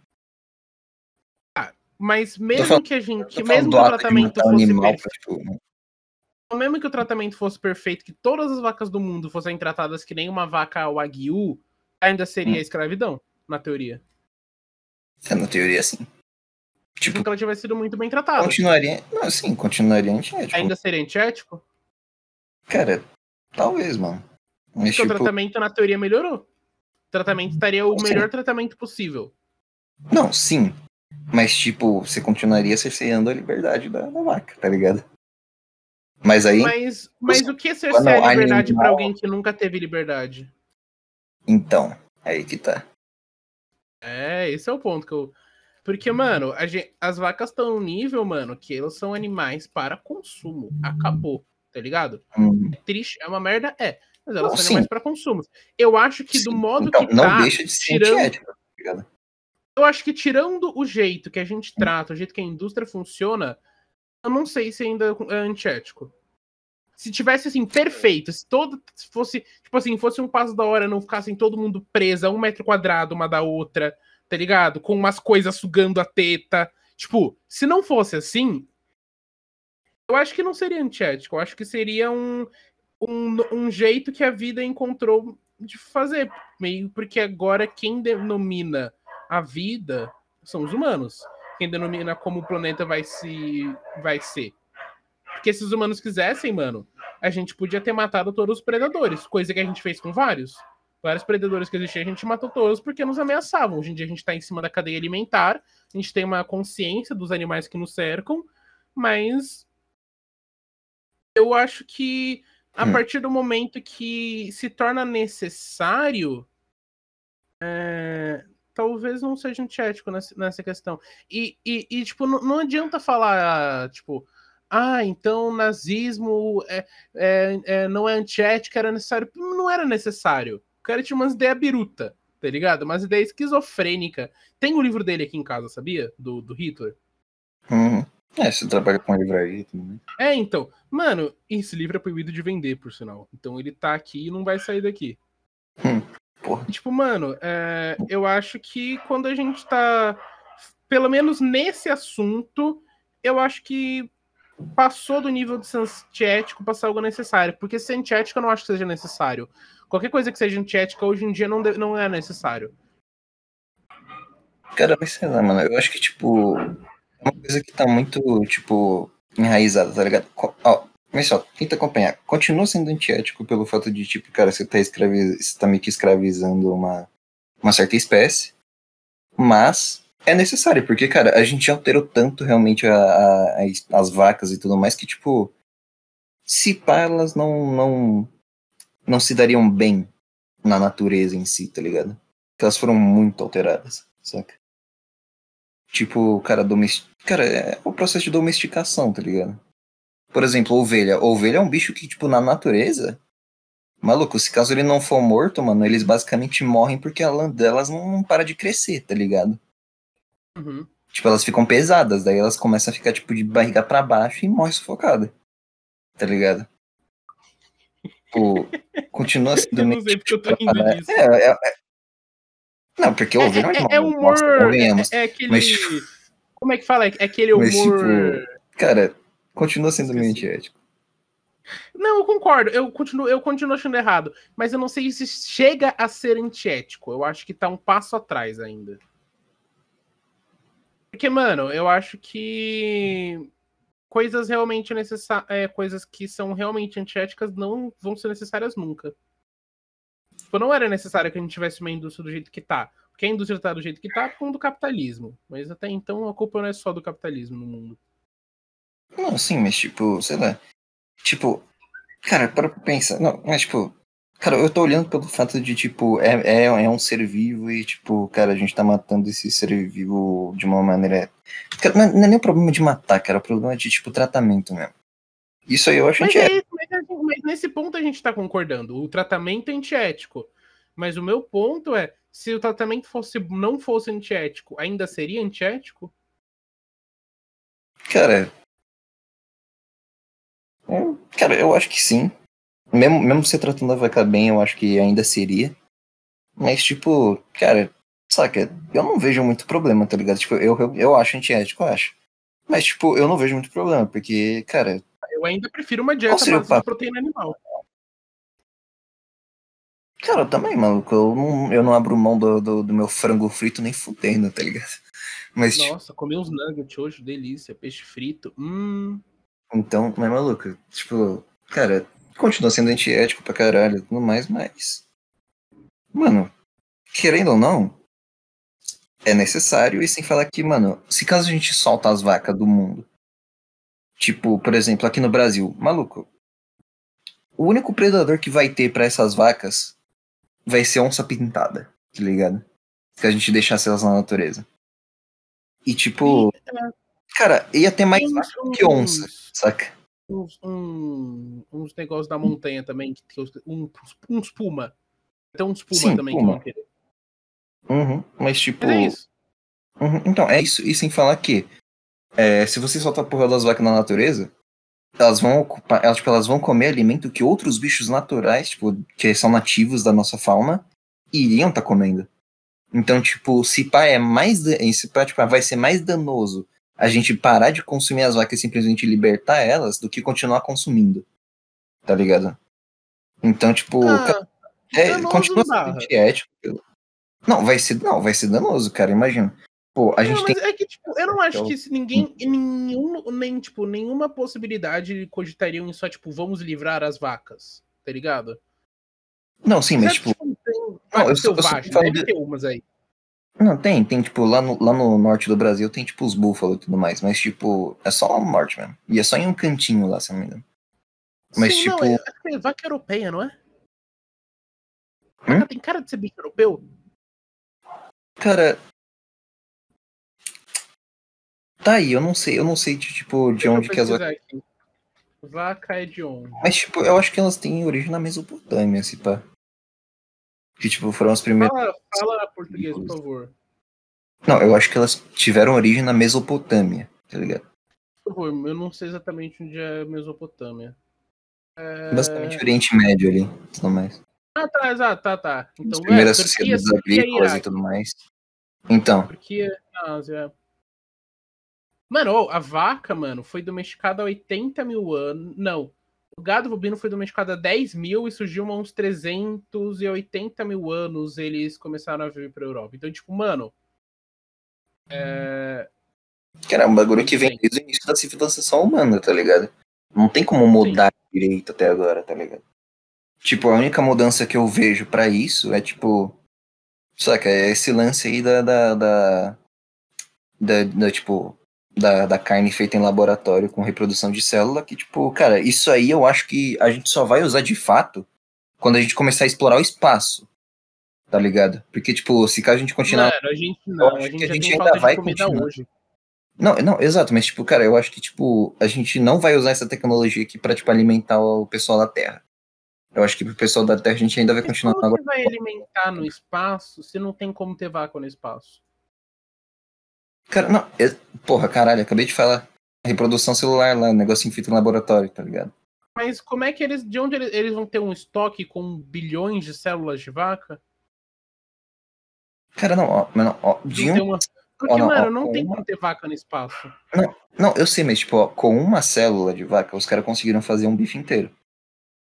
[SPEAKER 1] Mas mesmo
[SPEAKER 2] falando-
[SPEAKER 1] que a gente, mesmo que o tratamento fosse
[SPEAKER 2] animal
[SPEAKER 1] perfeito,
[SPEAKER 2] tipo...
[SPEAKER 1] mesmo que o tratamento fosse perfeito, que todas as vacas do mundo fossem tratadas que nem uma vaca wagyu, ainda seria
[SPEAKER 2] Hum.
[SPEAKER 1] escravidão, na teoria.
[SPEAKER 2] É, na teoria, sim. Tipo,
[SPEAKER 1] Porque ela tivesse sido muito bem tratada.
[SPEAKER 2] continuaria... Não, sim, continuaria antiético.
[SPEAKER 1] Ainda seria antiético?
[SPEAKER 2] Cara, talvez, mano. Mas,
[SPEAKER 1] Porque o
[SPEAKER 2] tipo...
[SPEAKER 1] tratamento, na teoria, melhorou. Tratamento estaria o
[SPEAKER 2] Sim.
[SPEAKER 1] melhor tratamento possível.
[SPEAKER 2] Não, sim. Mas, tipo, você continuaria cerceando a liberdade da, da vaca, tá ligado? Mas aí,
[SPEAKER 1] Mas, mas o que é cercear a liberdade
[SPEAKER 2] animal-
[SPEAKER 1] pra alguém que nunca teve liberdade?
[SPEAKER 2] então, aí que tá.
[SPEAKER 1] É, esse é o ponto que eu. Porque, mano, a gen- as vacas estão num nível, mano, que elas são animais para consumo. Acabou, tá ligado?
[SPEAKER 2] Hum,
[SPEAKER 1] É triste, é uma merda, é. Mas elas
[SPEAKER 2] Não,
[SPEAKER 1] são
[SPEAKER 2] sim.
[SPEAKER 1] animais para consumo. Eu acho que do
[SPEAKER 2] sim.
[SPEAKER 1] modo
[SPEAKER 2] então,
[SPEAKER 1] que
[SPEAKER 2] não
[SPEAKER 1] tá,
[SPEAKER 2] deixa de ser
[SPEAKER 1] tirando-
[SPEAKER 2] antiético, tá
[SPEAKER 1] eu acho que tirando o jeito que a gente trata, o jeito que a indústria funciona, eu não sei se ainda é antiético. Se tivesse assim, perfeito, se todo se fosse, tipo assim, fosse um passo da hora, não ficassem todo mundo preso a um metro quadrado uma da outra, tá ligado? Com umas coisas sugando a teta. Tipo, se não fosse assim, eu acho que não seria antiético. Eu acho que seria um, um, um jeito que a vida encontrou de fazer. Meio porque agora quem denomina a vida são os humanos. Quem denomina como o planeta vai se vai ser. Porque se os humanos quisessem, mano, a gente podia ter matado todos os predadores, coisa que a gente fez com vários. Vários predadores que existiam, a gente matou todos porque nos ameaçavam. Hoje em dia a gente tá em cima da cadeia alimentar, a gente tem uma consciência dos animais que nos cercam, mas eu acho que a
[SPEAKER 2] Hum.
[SPEAKER 1] partir do momento que se torna necessário, é, talvez não seja antiético nessa, nessa questão. E, e, e, tipo, não, não adianta falar, tipo, ah, então nazismo é, é, é, não é antiético, era necessário. Não era necessário. O cara tinha umas ideias biruta, tá ligado? Umas ideias esquizofrênicas. Tem o livro dele aqui em casa, sabia? Do, do Hitler.
[SPEAKER 2] Uhum. É, você trabalha com livraria tudo mais.
[SPEAKER 1] É, então. Mano, esse livro é proibido de vender, por sinal. Então ele tá aqui e não vai sair daqui.
[SPEAKER 2] Hum, porra.
[SPEAKER 1] Tipo, mano, é, eu acho que quando a gente tá. Pelo menos nesse assunto, eu acho que passou do nível de antiético pra ser algo necessário. Porque ser antiético eu não acho que seja necessário. Qualquer coisa que seja antiética hoje em dia não, de- não é necessário.
[SPEAKER 2] Cara, mas sei lá, mano, eu acho que, tipo, uma coisa que tá muito, tipo, enraizada, tá ligado? Ó, mas só, tenta acompanhar. Continua sendo antiético pelo fato de, tipo, cara, você tá, escravi... você tá meio que escravizando uma, uma certa espécie, mas é necessário, porque, cara, a gente alterou tanto realmente a, a- as vacas e tudo mais que, tipo, se pá, elas não, não, não se dariam bem na natureza em si, tá ligado? Elas foram muito alteradas, saca? Tipo, cara, domestic... cara, é o processo de domesticação, tá ligado? Por exemplo, ovelha. Ovelha é um bicho que, tipo, na natureza, maluco, se caso ele não for morto, mano, eles basicamente morrem porque a lã delas não, não para de crescer, tá ligado?
[SPEAKER 1] Uhum.
[SPEAKER 2] Tipo, elas ficam pesadas, daí elas começam a ficar, tipo, de barriga pra baixo e morre sufocada. Tá ligado? Tipo, continua sendo
[SPEAKER 1] Eu
[SPEAKER 2] meio
[SPEAKER 1] não sei porque eu tô
[SPEAKER 2] tipo, é, é, é- Não, porque ovelha é,
[SPEAKER 1] É, é
[SPEAKER 2] muito
[SPEAKER 1] humor. É, é aquele.
[SPEAKER 2] Mas, tipo-
[SPEAKER 1] Como é que fala? É aquele
[SPEAKER 2] Mas,
[SPEAKER 1] humor.
[SPEAKER 2] tipo, Cara, continua sendo meio antiético.
[SPEAKER 1] Não, eu concordo. Eu continuo, eu continuo achando errado. Mas eu não sei se chega a ser antiético. Eu acho que tá um passo atrás ainda. Porque, mano, eu acho que coisas realmente necessárias. É, coisas que são realmente antiéticas não vão ser necessárias nunca. Tipo, não era necessário que a gente tivesse uma indústria do jeito que tá. Porque a indústria tá do jeito que tá com do capitalismo. Mas até então a culpa não é só do capitalismo no mundo.
[SPEAKER 2] Não, sim, mas tipo, sei lá. Tipo, cara, para pensar. Não, mas tipo, cara, eu tô olhando pelo fato de, tipo, é, é, é um ser vivo e, tipo, cara, a gente tá matando esse ser vivo de uma maneira. Cara, não, é, é nem o problema de matar, cara, é o problema de, tipo, tratamento mesmo. Isso aí eu acho
[SPEAKER 1] mas, é, mas nesse ponto a gente tá concordando. O tratamento é antiético. Mas o meu ponto é, se o tratamento fosse, não fosse antiético, ainda seria antiético?
[SPEAKER 2] Cara, é, cara, eu acho que sim. Mesmo, mesmo se tratando a vaca bem, eu acho que ainda seria. Mas, tipo, cara, saca, eu não vejo muito problema, tá ligado? Tipo, eu, eu, eu acho antiético, eu acho. Mas, tipo, eu não vejo muito problema, porque, cara.
[SPEAKER 1] Eu ainda prefiro uma dieta base de proteína animal.
[SPEAKER 2] Cara, eu também, maluco. Eu não, eu não abro mão do, do, do meu frango frito nem fudendo, tá ligado?
[SPEAKER 1] Mas, Nossa, tipo... comi uns nuggets hoje, delícia. Peixe frito. Hum.
[SPEAKER 2] Então, mas maluco, tipo, cara, continua sendo antiético pra caralho tudo mais, mas. Mano, querendo ou não, é necessário, e sem falar que, mano, se caso a gente solta as vacas do mundo, tipo, por exemplo, aqui no Brasil, maluco, o único predador que vai ter para essas vacas vai ser onça pintada, tá ligado? Se a gente deixasse elas na natureza. E tipo, cara, ia ter mais vaca que onça. Saca?
[SPEAKER 1] Uns, um, uns negócios da montanha também, que um, uns puma. Tem uns puma Sim, também puma. que vão querer.
[SPEAKER 2] Uhum, mas tipo.
[SPEAKER 1] É isso.
[SPEAKER 2] Uhum, então, é isso. E sem falar que é, se você soltar a porra das vacas na natureza, elas vão ocupar. Elas, tipo, elas vão comer alimento que outros bichos naturais, tipo, que são nativos da nossa fauna, iriam estar tá comendo. Então, tipo, se pá é mais. Se pá, tipo, vai ser mais danoso a gente parar de consumir as vacas e simplesmente libertar elas do que continuar consumindo. Tá ligado? Então, tipo, ah, é, continua sendo antiético. Não, vai ser, não, vai ser danoso, cara, imagina. Pô, a gente
[SPEAKER 1] não,
[SPEAKER 2] tem...
[SPEAKER 1] é que, tipo, eu não acho que se ninguém, nenhum, nem, tipo, nenhuma possibilidade cogitariam em só, tipo, vamos livrar as vacas, tá ligado?
[SPEAKER 2] Não, sim, mas, tipo...
[SPEAKER 1] tipo tem... Não, eu, selvagem, eu, eu deve de... ter umas aí.
[SPEAKER 2] Não, tem, tem, tipo, lá no, lá no norte do Brasil tem, tipo, os búfalos e tudo mais, mas, tipo, é só lá no norte mesmo. E é só em um cantinho lá, se não me engano.
[SPEAKER 1] Mas, Sim, tipo. Não, é, é vaca europeia, não é? Hum? Tem cara de ser bicho europeu?
[SPEAKER 2] Cara. Tá aí, eu não sei, eu não sei de, tipo, de onde que as vacas.
[SPEAKER 1] Vaca é de onde?
[SPEAKER 2] Mas, tipo, eu acho que elas têm origem na Mesopotâmia, se pá. Que, tipo, foram as primeiras.
[SPEAKER 1] Fala, fala português, por favor.
[SPEAKER 2] Não, eu acho que elas tiveram origem na Mesopotâmia, tá ligado?
[SPEAKER 1] Eu não sei exatamente onde é Mesopotâmia.
[SPEAKER 2] É... Basicamente Oriente Médio ali, tudo mais.
[SPEAKER 1] Ah, tá, exato, tá, tá.
[SPEAKER 2] Então, As primeiras é, sociedades agrícolas e tudo mais. Então.
[SPEAKER 1] Turquia, Ásia. Mano, a vaca, mano, foi domesticada há 80 mil anos. Não, o gado bovino foi domesticado há 10 mil e surgiu há uns 380 mil anos eles começaram a vir pra Europa. Então, tipo, mano. É.
[SPEAKER 2] Cara, é um bagulho que vem desde o início da civilização humana, tá ligado? Não tem como mudar Sim. direito até agora, tá ligado? Tipo, a única mudança que eu vejo para isso é, tipo. Saca, é esse lance aí da. da, da, da, da tipo, da, da carne feita em laboratório com reprodução de célula, que, tipo, cara, isso aí eu acho que a gente só vai usar de fato quando a gente começar a explorar o espaço. Tá ligado? Porque, tipo, se caso a gente continuar.
[SPEAKER 1] Mano, a gente não, a gente, a gente ainda vai continuar. Hoje.
[SPEAKER 2] Não, não, exato, mas, tipo, cara, eu acho que, tipo, a gente não vai usar essa tecnologia aqui pra, tipo, alimentar o pessoal da Terra. Eu acho que pro pessoal da Terra a gente ainda vai continuar.
[SPEAKER 1] Como agora... você vai alimentar no espaço se não tem como ter vácuo no espaço?
[SPEAKER 2] Cara, não, eu, porra, caralho, acabei de falar. Reprodução celular lá, negocinho feito no laboratório, tá ligado?
[SPEAKER 1] Mas como é que eles. De onde eles, eles vão ter um estoque com bilhões de células de vaca?
[SPEAKER 2] Cara, não, ó, não, ó de um...
[SPEAKER 1] uma... Porque,
[SPEAKER 2] não,
[SPEAKER 1] mano,
[SPEAKER 2] ó,
[SPEAKER 1] não tem
[SPEAKER 2] uma-
[SPEAKER 1] como ter vaca no espaço.
[SPEAKER 2] Não, eu sei, mas tipo, ó, com uma célula de vaca, os caras conseguiram fazer um bife inteiro.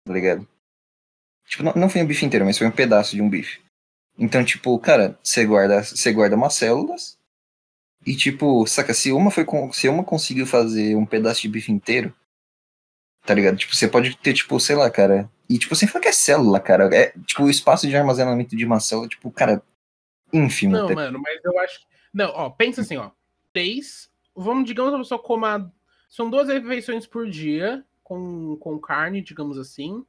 [SPEAKER 2] Tá ligado? Tipo, não, não foi um bife inteiro, mas foi um pedaço de um bife. Então, tipo, cara, você guarda, você guarda umas células e, tipo, saca, se uma foi com, se uma conseguiu fazer um pedaço de bife inteiro, tá ligado? Tipo, você pode ter, tipo, sei lá, cara. E, tipo, sem falar que é célula, cara. É, tipo, o espaço de armazenamento de uma célula, tipo, cara, ínfimo.
[SPEAKER 1] Não,
[SPEAKER 2] tá-
[SPEAKER 1] mano, mas eu acho. Não, ó, pensa assim, ó. Três. Vamos, digamos, a pessoa coma. São duas refeições por dia, com, com carne, digamos assim.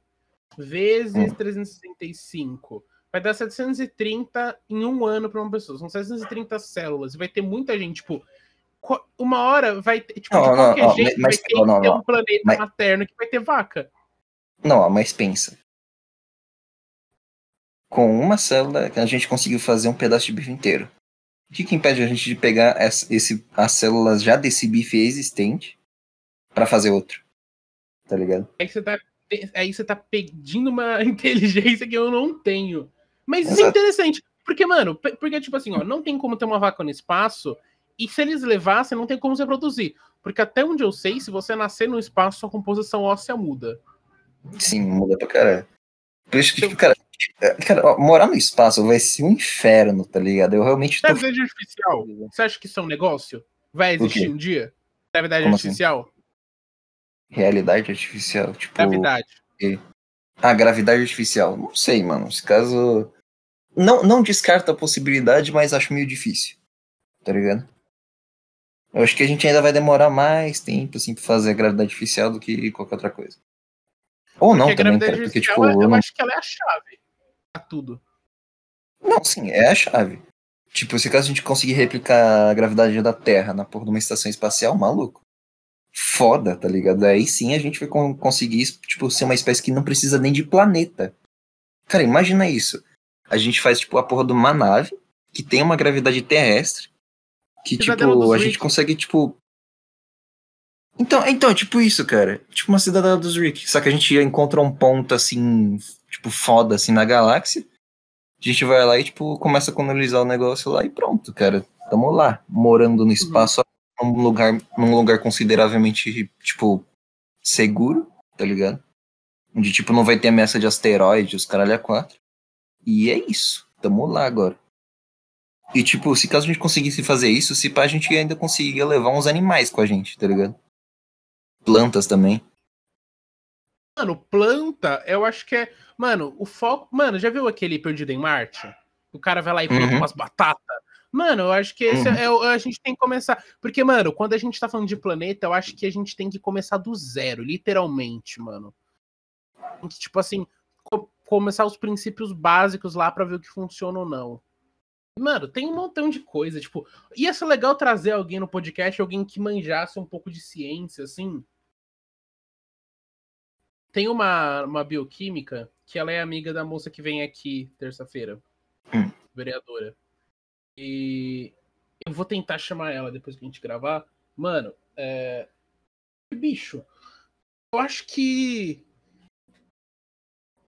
[SPEAKER 1] Vezes
[SPEAKER 2] Hum.
[SPEAKER 1] 365. Vai dar 730 em um ano pra uma pessoa. São 730 células. E vai ter muita gente, tipo. Uma hora vai ter. Tipo,
[SPEAKER 2] Não,
[SPEAKER 1] de
[SPEAKER 2] não,
[SPEAKER 1] qualquer
[SPEAKER 2] ó,
[SPEAKER 1] jeito,
[SPEAKER 2] mas-
[SPEAKER 1] vai ter
[SPEAKER 2] não,
[SPEAKER 1] ter
[SPEAKER 2] não.
[SPEAKER 1] um planeta
[SPEAKER 2] Mas-
[SPEAKER 1] materno que vai ter vaca.
[SPEAKER 2] Não, mas pensa. Com uma célula, a gente conseguiu fazer um pedaço de bife inteiro. O que, que impede a gente de pegar essa- esse, as células já desse bife existente pra fazer outro? Tá ligado?
[SPEAKER 1] Aí você tá, aí você tá pedindo uma inteligência que eu não tenho. Mas isso é interessante. Porque, mano, porque, tipo assim, ó, não tem como ter uma vaca no espaço. E se eles levassem, não tem como você produzir. Porque até onde eu sei, se você nascer no espaço, sua composição óssea muda.
[SPEAKER 2] Sim, muda pra caralho. Por isso que,
[SPEAKER 1] Então-
[SPEAKER 2] tipo, cara, é, cara, ó, morar no espaço vai ser um inferno, tá ligado? Eu realmente tô.
[SPEAKER 1] Gravidade artificial, você acha que isso é um negócio? Vai existir um dia? Gravidade
[SPEAKER 2] Como assim?
[SPEAKER 1] artificial?
[SPEAKER 2] Realidade artificial, tipo.
[SPEAKER 1] Gravidade.
[SPEAKER 2] A gravidade artificial. Não sei, mano. Esse caso. Não, não descarta a possibilidade, mas acho meio difícil. Tá ligado? Eu acho que a gente ainda vai demorar mais tempo, assim, pra fazer a gravidade artificial do que qualquer outra coisa. Ou não
[SPEAKER 1] porque a
[SPEAKER 2] também, cara, porque, tipo,
[SPEAKER 1] eu
[SPEAKER 2] não...
[SPEAKER 1] acho que ela é a chave pra tudo.
[SPEAKER 2] não, sim, é a chave. Tipo, se caso a gente conseguir replicar a gravidade da Terra na porra de uma estação espacial, maluco. Foda, tá ligado? Aí sim a gente vai con- conseguir, tipo, ser uma espécie que não precisa nem de planeta. Cara, imagina isso. A gente faz, tipo, a porra de uma nave que tem uma gravidade terrestre. Que,
[SPEAKER 1] Cidadela
[SPEAKER 2] tipo, a gente consegue, tipo. Então, então, é tipo isso, cara. Tipo uma cidadela dos Rick. Só que a gente encontra um ponto, assim, tipo, foda, assim, na galáxia. A gente vai lá e, tipo, começa a colonizar o negócio lá e pronto, cara. Tamo lá, morando no espaço, num lugar, num lugar consideravelmente, tipo, seguro, tá ligado? Onde, tipo, não vai ter ameaça de asteroide, os caralho a quatro. E é isso. Tamo lá agora. E, tipo, se caso a gente conseguisse fazer isso, se pá, a gente ainda conseguiria levar uns animais com a gente, tá ligado? Plantas também.
[SPEAKER 1] Mano, planta, eu acho que é. Mano, o foco. Mano, já viu aquele Perdido em Marte? O cara vai lá e planta
[SPEAKER 2] Uhum.
[SPEAKER 1] umas batatas. Mano, eu acho que esse
[SPEAKER 2] Uhum.
[SPEAKER 1] é, o- a gente tem que começar. Porque, mano, quando a gente tá falando de planeta, eu acho que a gente tem que começar do zero, literalmente, mano. Tipo assim, começar os princípios básicos lá pra ver o que funciona ou não. Mano, tem um montão de coisa, tipo, ia ser legal trazer alguém no podcast, alguém que manjasse um pouco de ciência, assim. Tem uma, uma bioquímica que ela é amiga da moça que vem aqui terça-feira,
[SPEAKER 2] Hum.
[SPEAKER 1] vereadora. E eu vou tentar chamar ela depois que a gente gravar. Mano, é... bicho, eu acho que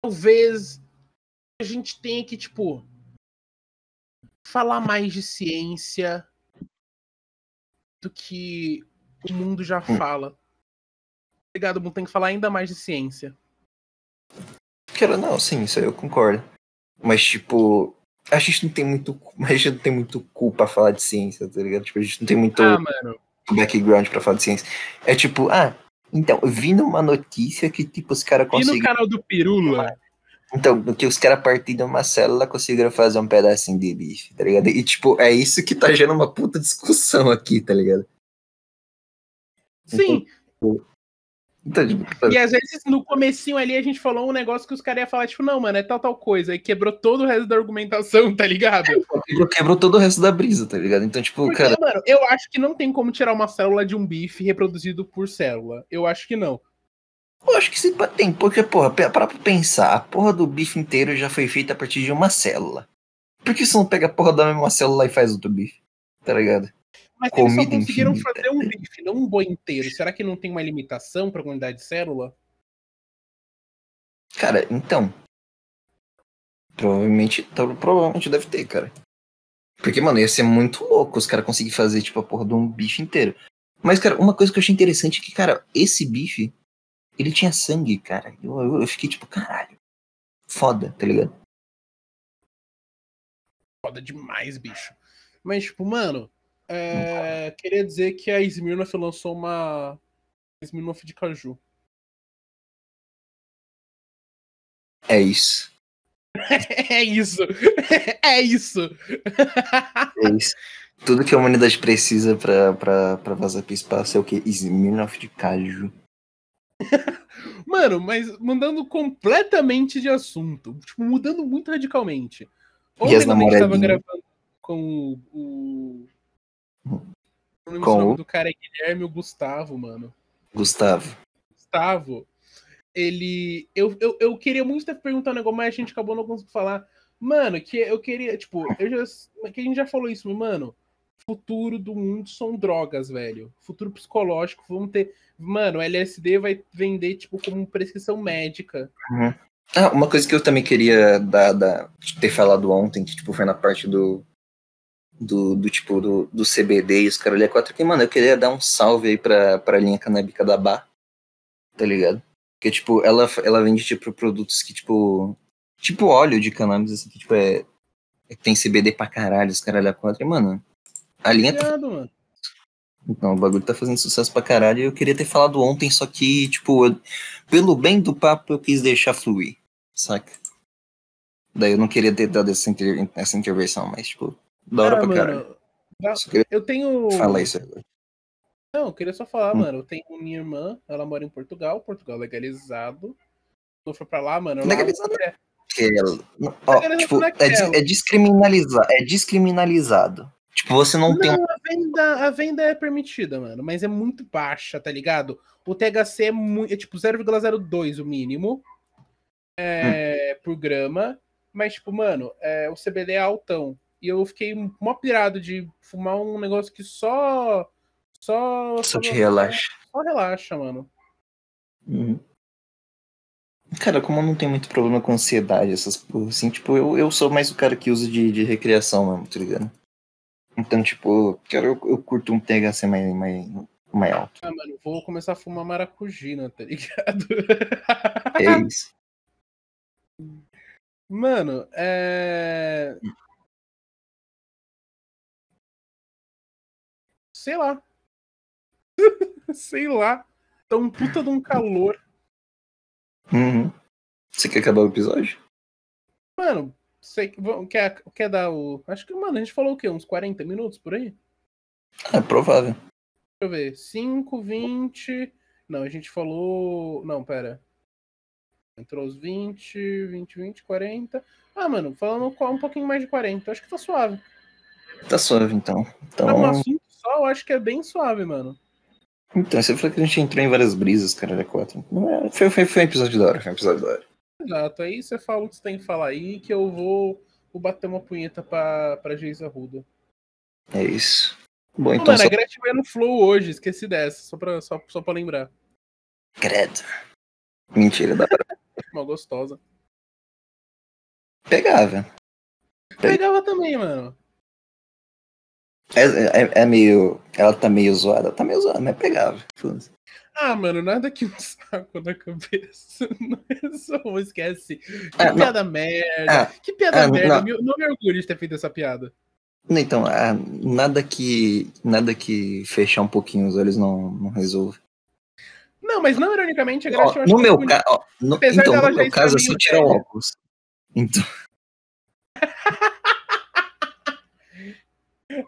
[SPEAKER 1] talvez a gente tenha que, tipo, falar mais de ciência do que o mundo já
[SPEAKER 2] Hum.
[SPEAKER 1] fala. Obrigado, mundo tem que falar ainda mais de ciência.
[SPEAKER 2] Cara, não, sim, isso aí eu concordo. Mas, tipo, a gente não tem muito. A gente não tem muito cu pra falar de ciência, tá ligado? Tipo, a gente não tem muito
[SPEAKER 1] Ah,
[SPEAKER 2] background pra falar de ciência. É tipo, ah, então, vi numa notícia que, tipo, os caras
[SPEAKER 1] E no
[SPEAKER 2] conseguiram.
[SPEAKER 1] canal do Pirula?
[SPEAKER 2] Então, que os caras partindo de uma célula conseguiram fazer um pedacinho de bife, tá ligado? E, tipo, é isso que tá gerando uma puta discussão aqui, tá ligado?
[SPEAKER 1] Sim.
[SPEAKER 2] Então, tipo,
[SPEAKER 1] E às vezes no comecinho ali a gente falou um negócio que os caras iam falar, tipo, não, mano, é tal, tal coisa. E quebrou todo o resto da argumentação, tá ligado?
[SPEAKER 2] quebrou, quebrou todo o resto da brisa, tá ligado? Então, tipo,
[SPEAKER 1] Porque,
[SPEAKER 2] cara,
[SPEAKER 1] mano, eu acho que não tem como tirar uma célula de um bife reproduzido por célula. Eu acho que não.
[SPEAKER 2] eu acho que sim, tem, porque, porra, para pra pensar, a porra do bife inteiro já foi feita a partir de uma célula. Por que você não pega a porra da mesma célula e faz outro bife? Tá ligado?
[SPEAKER 1] Mas eles só
[SPEAKER 2] Comida
[SPEAKER 1] conseguiram
[SPEAKER 2] infinita.
[SPEAKER 1] fazer um bife, não um boi inteiro. Será que não tem uma limitação pra quantidade de célula?
[SPEAKER 2] Cara, então. Provavelmente, então, provavelmente deve ter, cara. Porque, mano, ia ser muito louco os caras conseguirem fazer, tipo, a porra de um bife inteiro. Mas, cara, uma coisa que eu achei interessante é que, cara, esse bife, ele tinha sangue, cara. Eu, eu, eu fiquei tipo, caralho. Foda, tá ligado?
[SPEAKER 1] Foda demais, bicho. Mas, tipo, mano, é... queria dizer que a Smirnoff lançou uma Smirnoff de caju.
[SPEAKER 2] É isso.
[SPEAKER 1] é isso. É isso.
[SPEAKER 2] É isso. Tudo que a humanidade precisa pra, pra, pra vazar pro espaço é o que? Smirnoff de caju.
[SPEAKER 1] Mano, mas mudando completamente de assunto. Tipo, mudando muito radicalmente. Ontem quando a gente tava gravando com o. o... Eu não lembro
[SPEAKER 2] Com
[SPEAKER 1] o nome
[SPEAKER 2] o?
[SPEAKER 1] do cara é Guilherme ou Gustavo, mano.
[SPEAKER 2] Gustavo.
[SPEAKER 1] Gustavo, ele. Eu, eu, eu queria muito ter perguntado um negócio, mas a gente acabou não conseguindo falar. Mano, que eu queria, tipo, eu já. Que a gente já falou isso, mas, mano. Futuro do mundo são drogas, velho. Futuro psicológico. Vamos ter. Mano, LSD vai vender, tipo, como prescrição médica.
[SPEAKER 2] Ah, uma coisa que eu também queria dar, dar- ter falado ontem, que tipo, foi na parte do. Do, do tipo, do, do CBD e os caras ali quatro, que, mano, eu queria dar um salve aí pra, pra linha canábica da Bar, tá ligado? Porque, tipo, ela, ela vende, tipo, produtos que, tipo. Tipo óleo de cannabis, assim, que, tipo, é. é- tem CBD pra caralho, os caras ali quatro, e, mano. A linha tá
[SPEAKER 1] mano.
[SPEAKER 2] Então, o bagulho tá fazendo sucesso pra caralho e eu queria ter falado ontem, só que, tipo, eu- pelo bem do papo eu quis deixar fluir, saca? Daí eu não queria ter dado essa, inter- essa intervenção, mas, tipo, da hora
[SPEAKER 1] Ah,
[SPEAKER 2] pra caralho.
[SPEAKER 1] mano.
[SPEAKER 2] queria
[SPEAKER 1] Eu tenho.
[SPEAKER 2] falar isso agora.
[SPEAKER 1] Não, eu queria só falar,
[SPEAKER 2] Hum.
[SPEAKER 1] mano. Eu tenho minha irmã, ela mora em Portugal, Portugal legalizado. Eu fui pra lá, mano. Lá,
[SPEAKER 2] Legalizado Porque, ó,
[SPEAKER 1] Legalizado
[SPEAKER 2] tipo, é, des- é descriminalizado. É descriminalizado. Tipo, você não, tem.
[SPEAKER 1] Não, a venda, a venda é permitida, mano, mas é muito baixa, tá ligado? O THC é, muito, é tipo 0,02 o mínimo é, por grama, mas, tipo, mano, é, o CBD é altão. E eu fiquei mó pirado de fumar um negócio que só. Só,
[SPEAKER 2] Só te relaxa.
[SPEAKER 1] Só relaxa, mano.
[SPEAKER 2] Uhum. Cara, como eu não tenho muito problema com ansiedade, essas porra, assim, tipo, eu, eu sou mais o cara que usa de, de recreação mesmo, tá ligado? Então, tipo, cara, eu, eu curto um THC mais, mais, mais alto.
[SPEAKER 1] Ah, mano, vou começar a fumar maracujina, tá ligado?
[SPEAKER 2] É isso.
[SPEAKER 1] Mano, é. Sei lá. Sei lá. Tá um puta de um calor.
[SPEAKER 2] Uhum. Você quer acabar o episódio?
[SPEAKER 1] Mano, sei que. Quer, quer dar o. Acho que, mano, a gente falou o quê? Uns 40 minutos por aí?
[SPEAKER 2] Ah, é provável.
[SPEAKER 1] Deixa eu ver. 5, 20. Não, a gente falou. Não, pera. Entrou os 20, 20, 20, 40. Ah, mano, falando um pouquinho mais de 40. Acho que tá suave.
[SPEAKER 2] Tá suave, então.
[SPEAKER 1] Um
[SPEAKER 2] Então,
[SPEAKER 1] assunto só, eu acho que é bem suave, mano.
[SPEAKER 2] então você falou que a gente entrou em várias brisas, cara, da 4. Foi, foi, foi um episódio da hora, foi um episódio da hora.
[SPEAKER 1] Exato. Aí você fala o que você tem que falar aí, que eu vou, vou bater uma punheta pra, pra Geisa Ruda.
[SPEAKER 2] É isso. Bom,
[SPEAKER 1] Ô,
[SPEAKER 2] então
[SPEAKER 1] mano,
[SPEAKER 2] só
[SPEAKER 1] a Gretchen vai no Flow hoje, esqueci dessa, só pra, só, só pra lembrar.
[SPEAKER 2] credo. Mentira, dá pra
[SPEAKER 1] Uma gostosa.
[SPEAKER 2] pegar, velho.
[SPEAKER 1] Pegava também, mano.
[SPEAKER 2] É, é, é meio. Ela tá meio zoada. Tá meio zoada, mas é pegável.
[SPEAKER 1] Ah, mano, nada que um saco na cabeça. Não é esquece. Que
[SPEAKER 2] Ah, não.
[SPEAKER 1] piada merda.
[SPEAKER 2] Ah,
[SPEAKER 1] que piada
[SPEAKER 2] ah,
[SPEAKER 1] merda.
[SPEAKER 2] não.
[SPEAKER 1] Me- Não me orgulho de ter feito essa piada.
[SPEAKER 2] Então, nada que. Nada que fechar um pouquinho os olhos não, não resolve.
[SPEAKER 1] Não, mas não ironicamente, a Gretchen acho
[SPEAKER 2] no meu caso.
[SPEAKER 1] Apesar
[SPEAKER 2] Então, no meu caso, tirar
[SPEAKER 1] velha.
[SPEAKER 2] óculos. Então,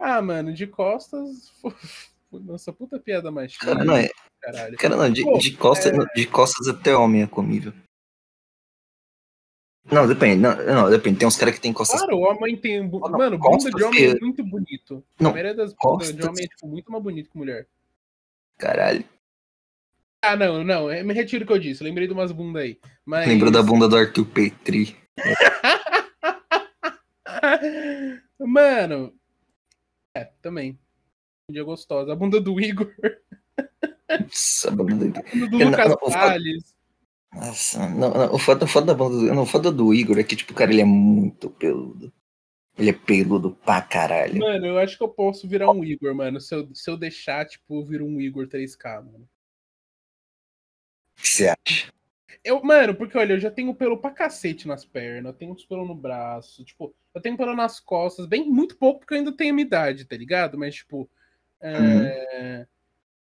[SPEAKER 1] Ah, mano, de costas. Nossa, puta piada mais
[SPEAKER 2] cara, não é.
[SPEAKER 1] caralho.
[SPEAKER 2] Cara, não, de,
[SPEAKER 1] Pô,
[SPEAKER 2] de, costas, de costas até homem é comível. Não, depende. Não, não depende. Tem uns caras que tem costas.
[SPEAKER 1] Claro, o homem tem.
[SPEAKER 2] Ah, não,
[SPEAKER 1] Mano, bunda
[SPEAKER 2] costas
[SPEAKER 1] de homem é muito bonito.
[SPEAKER 2] Não,
[SPEAKER 1] a maioria das bundas de
[SPEAKER 2] costas-
[SPEAKER 1] homem é tipo, muito mais bonito que mulher.
[SPEAKER 2] Caralho.
[SPEAKER 1] Ah, não, não. é- Me retiro o que eu disse. Lembrei de umas bundas aí. Mas...
[SPEAKER 2] Lembrou da bunda do Arthur Petri.
[SPEAKER 1] Mano. É, também. Um dia gostosa. A bunda do Igor.
[SPEAKER 2] Nossa, a bunda dele.
[SPEAKER 1] A bunda do Lucas
[SPEAKER 2] não,
[SPEAKER 1] Salles.
[SPEAKER 2] Nossa, não, não, o foda, o foda da bunda, não, o foda do Igor é que, tipo, cara, ele é muito peludo. Ele é peludo pra caralho.
[SPEAKER 1] Mano, eu acho que eu posso virar um Igor, mano. Se eu, se eu deixar, tipo, eu viro um Igor 3K, mano.
[SPEAKER 2] O que você acha?
[SPEAKER 1] Eu, mano, porque olha, eu já tenho pelo pra cacete nas pernas, eu tenho uns pelo no braço, tipo, eu tenho pelo nas costas, bem muito pouco porque eu ainda tenho a minha idade, tá ligado? Mas, tipo, é...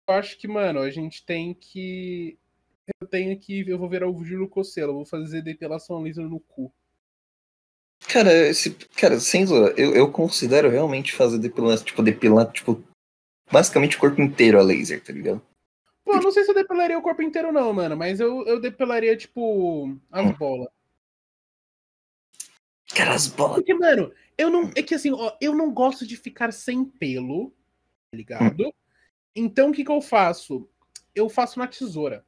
[SPEAKER 1] eu acho que, mano, a gente tem que. Eu tenho que. Eu vou virar o Júlio Cosselo, eu vou fazer depilação laser no cu.
[SPEAKER 2] Cara, esse, cara, sem zoar, eu, eu considero realmente fazer depilação, tipo, depilar, tipo, basicamente o corpo inteiro a laser, tá ligado?
[SPEAKER 1] Pô, não sei se eu depilaria o corpo inteiro, não, mano, mas eu, eu depilaria, tipo, as bolas.
[SPEAKER 2] Cara, as bolas.
[SPEAKER 1] Porque, mano, eu não. É que assim, ó, eu não gosto de ficar sem pelo, tá ligado? Então o que, que eu faço? Eu faço na tesoura.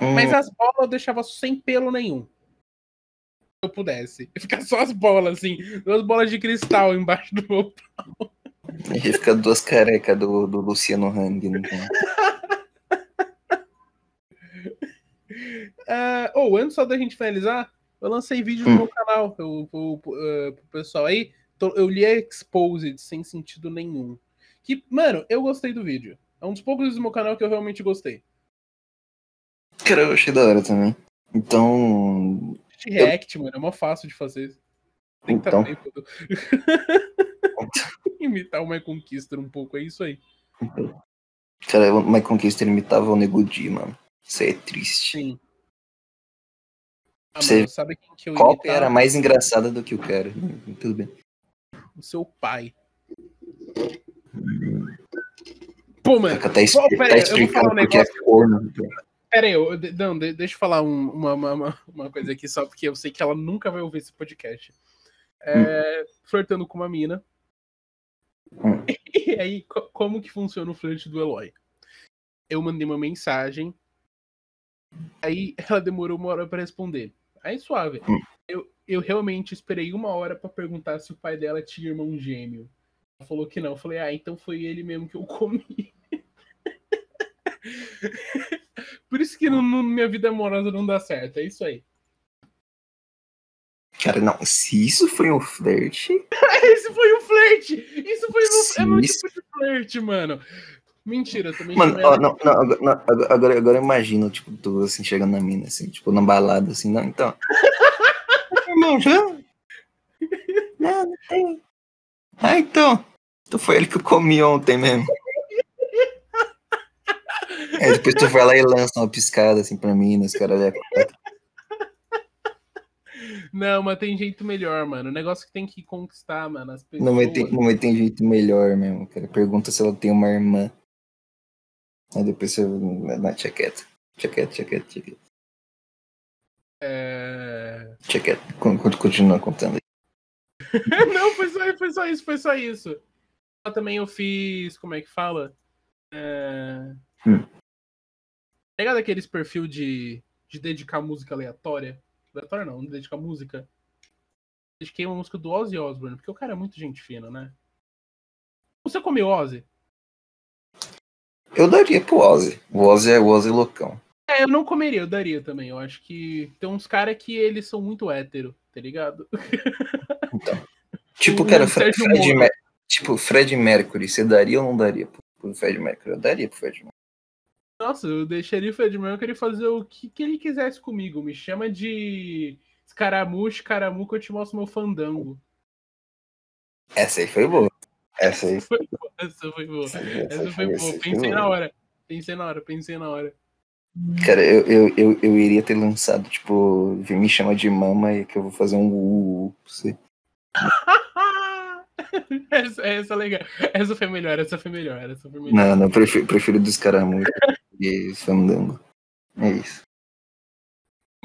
[SPEAKER 1] Mas
[SPEAKER 2] Hum,
[SPEAKER 1] as bolas eu deixava sem pelo nenhum. Se eu pudesse. Ficar só as bolas, assim. Duas bolas de cristal embaixo do meu.
[SPEAKER 2] Ia ficar duas carecas do, do Luciano Hang, né?
[SPEAKER 1] Ah, Ou antes só da gente finalizar, eu lancei vídeo no
[SPEAKER 2] Hum.
[SPEAKER 1] meu canal eu, eu, eh, pro pessoal aí. Tô- Eu li Exposed sem sentido nenhum. Que, mano, eu gostei do vídeo. É um dos poucos vídeos do meu canal que eu realmente gostei.
[SPEAKER 2] Cara, eu achei da hora também. Então.
[SPEAKER 1] React, mano, é mó fácil de fazer. Tem que
[SPEAKER 2] Então.
[SPEAKER 1] tá tempo. Imitar o My Conquistor um pouco, é isso aí.
[SPEAKER 2] Cara, o My Conquista imitava o Nego Di, mano. Isso aí é triste.
[SPEAKER 1] Sim. Ah,
[SPEAKER 2] Você-
[SPEAKER 1] sabe quem que eu
[SPEAKER 2] Qual
[SPEAKER 1] imitava?
[SPEAKER 2] era mais engraçada do que o cara? Tudo bem.
[SPEAKER 1] O seu pai. Pô, mano,
[SPEAKER 2] Tá, tá,
[SPEAKER 1] Pô, pera
[SPEAKER 2] tá explicando
[SPEAKER 1] um
[SPEAKER 2] porque é corno.
[SPEAKER 1] pera aí, eu, não, de- deixa eu falar um- uma, uma- uma coisa aqui, só porque eu sei que ela nunca vai ouvir esse podcast. É, Flertando com uma mina.
[SPEAKER 2] Hum.
[SPEAKER 1] E aí, co- como que funciona o flerte do Eloy? Eu mandei uma mensagem, aí ela demorou uma hora pra responder. Aí, suave.
[SPEAKER 2] Hum.
[SPEAKER 1] Eu, eu realmente esperei uma hora pra perguntar se o pai dela tinha irmão gêmeo. Ela falou que não. Eu falei, ah, então foi ele mesmo que eu comi. Por isso que no, no- minha vida amorosa não dá certo. É isso aí.
[SPEAKER 2] Cara, não, se isso foi um flerte.
[SPEAKER 1] Esse foi o flerte! Isso foi no, é meu
[SPEAKER 2] Sim.
[SPEAKER 1] tipo de flerte, mano. Mentira, também
[SPEAKER 2] Mano, ó, não, não, agora, não, agora- agora, imagino, tipo, tu assim, chegando na mina, assim, tipo, na balada, assim, não, então. Irmão, já? Não, não tem. Ah, então. Então foi ele que eu comi ontem mesmo. Aí depois tu vai lá e lança uma piscada assim pra mim, os caras é
[SPEAKER 1] Não, mas tem jeito melhor, mano. O negócio que tem que conquistar, mano, as pessoas.
[SPEAKER 2] Não vai, ter, não vai ter jeito melhor mesmo, cara. Pergunta se ela tem uma irmã. Aí depois você. Não, tia quieta. Tia quieta, tia quieta, tia quieta.
[SPEAKER 1] É...
[SPEAKER 2] Con- con- Continua contando aí.
[SPEAKER 1] Não, foi só, foi só isso, foi só isso. Eu também eu fiz. Como é que fala? É...
[SPEAKER 2] Hum.
[SPEAKER 1] Pegado aqueles perfil de, de dedicar música aleatória. Aleatória não, de dedicar música. Dediquei uma música do Ozzy Osbourne, porque o cara é muito gente fina, né? Você comeu Ozzy?
[SPEAKER 2] Eu daria pro Ozzy. O Ozzy é o Ozzy loucão.
[SPEAKER 1] É, eu não comeria, eu daria também. Eu acho que tem uns caras que eles são muito hétero, tá ligado?
[SPEAKER 2] Tipo,
[SPEAKER 1] O
[SPEAKER 2] cara, Fred,
[SPEAKER 1] Moro.
[SPEAKER 2] Mer- tipo, Fred Mercury, você daria ou não daria pro, pro Fred Mercury? Eu daria pro Fred Mercury.
[SPEAKER 1] Nossa, eu deixaria o Fred Mercury fazer o que, que ele quisesse comigo. Me chama de escaramucho, escaramu que eu te mostro meu fandango.
[SPEAKER 2] Essa aí foi boa. Essa aí
[SPEAKER 1] Foi boa, Essa foi boa.
[SPEAKER 2] essa
[SPEAKER 1] Essa foi
[SPEAKER 2] essa
[SPEAKER 1] boa.
[SPEAKER 2] foi
[SPEAKER 1] Pensei
[SPEAKER 2] boa.
[SPEAKER 1] na hora. Pensei na hora, pensei na hora.
[SPEAKER 2] Cara, eu, eu, eu, eu iria ter lançado, tipo, me chama de mama e que eu vou fazer um uh, uh, pra você.
[SPEAKER 1] essa, essa é legal. Essa foi melhor, essa foi melhor, essa foi melhor.
[SPEAKER 2] Não, não, prefiro, prefiro dos caramujos e fandango. É isso.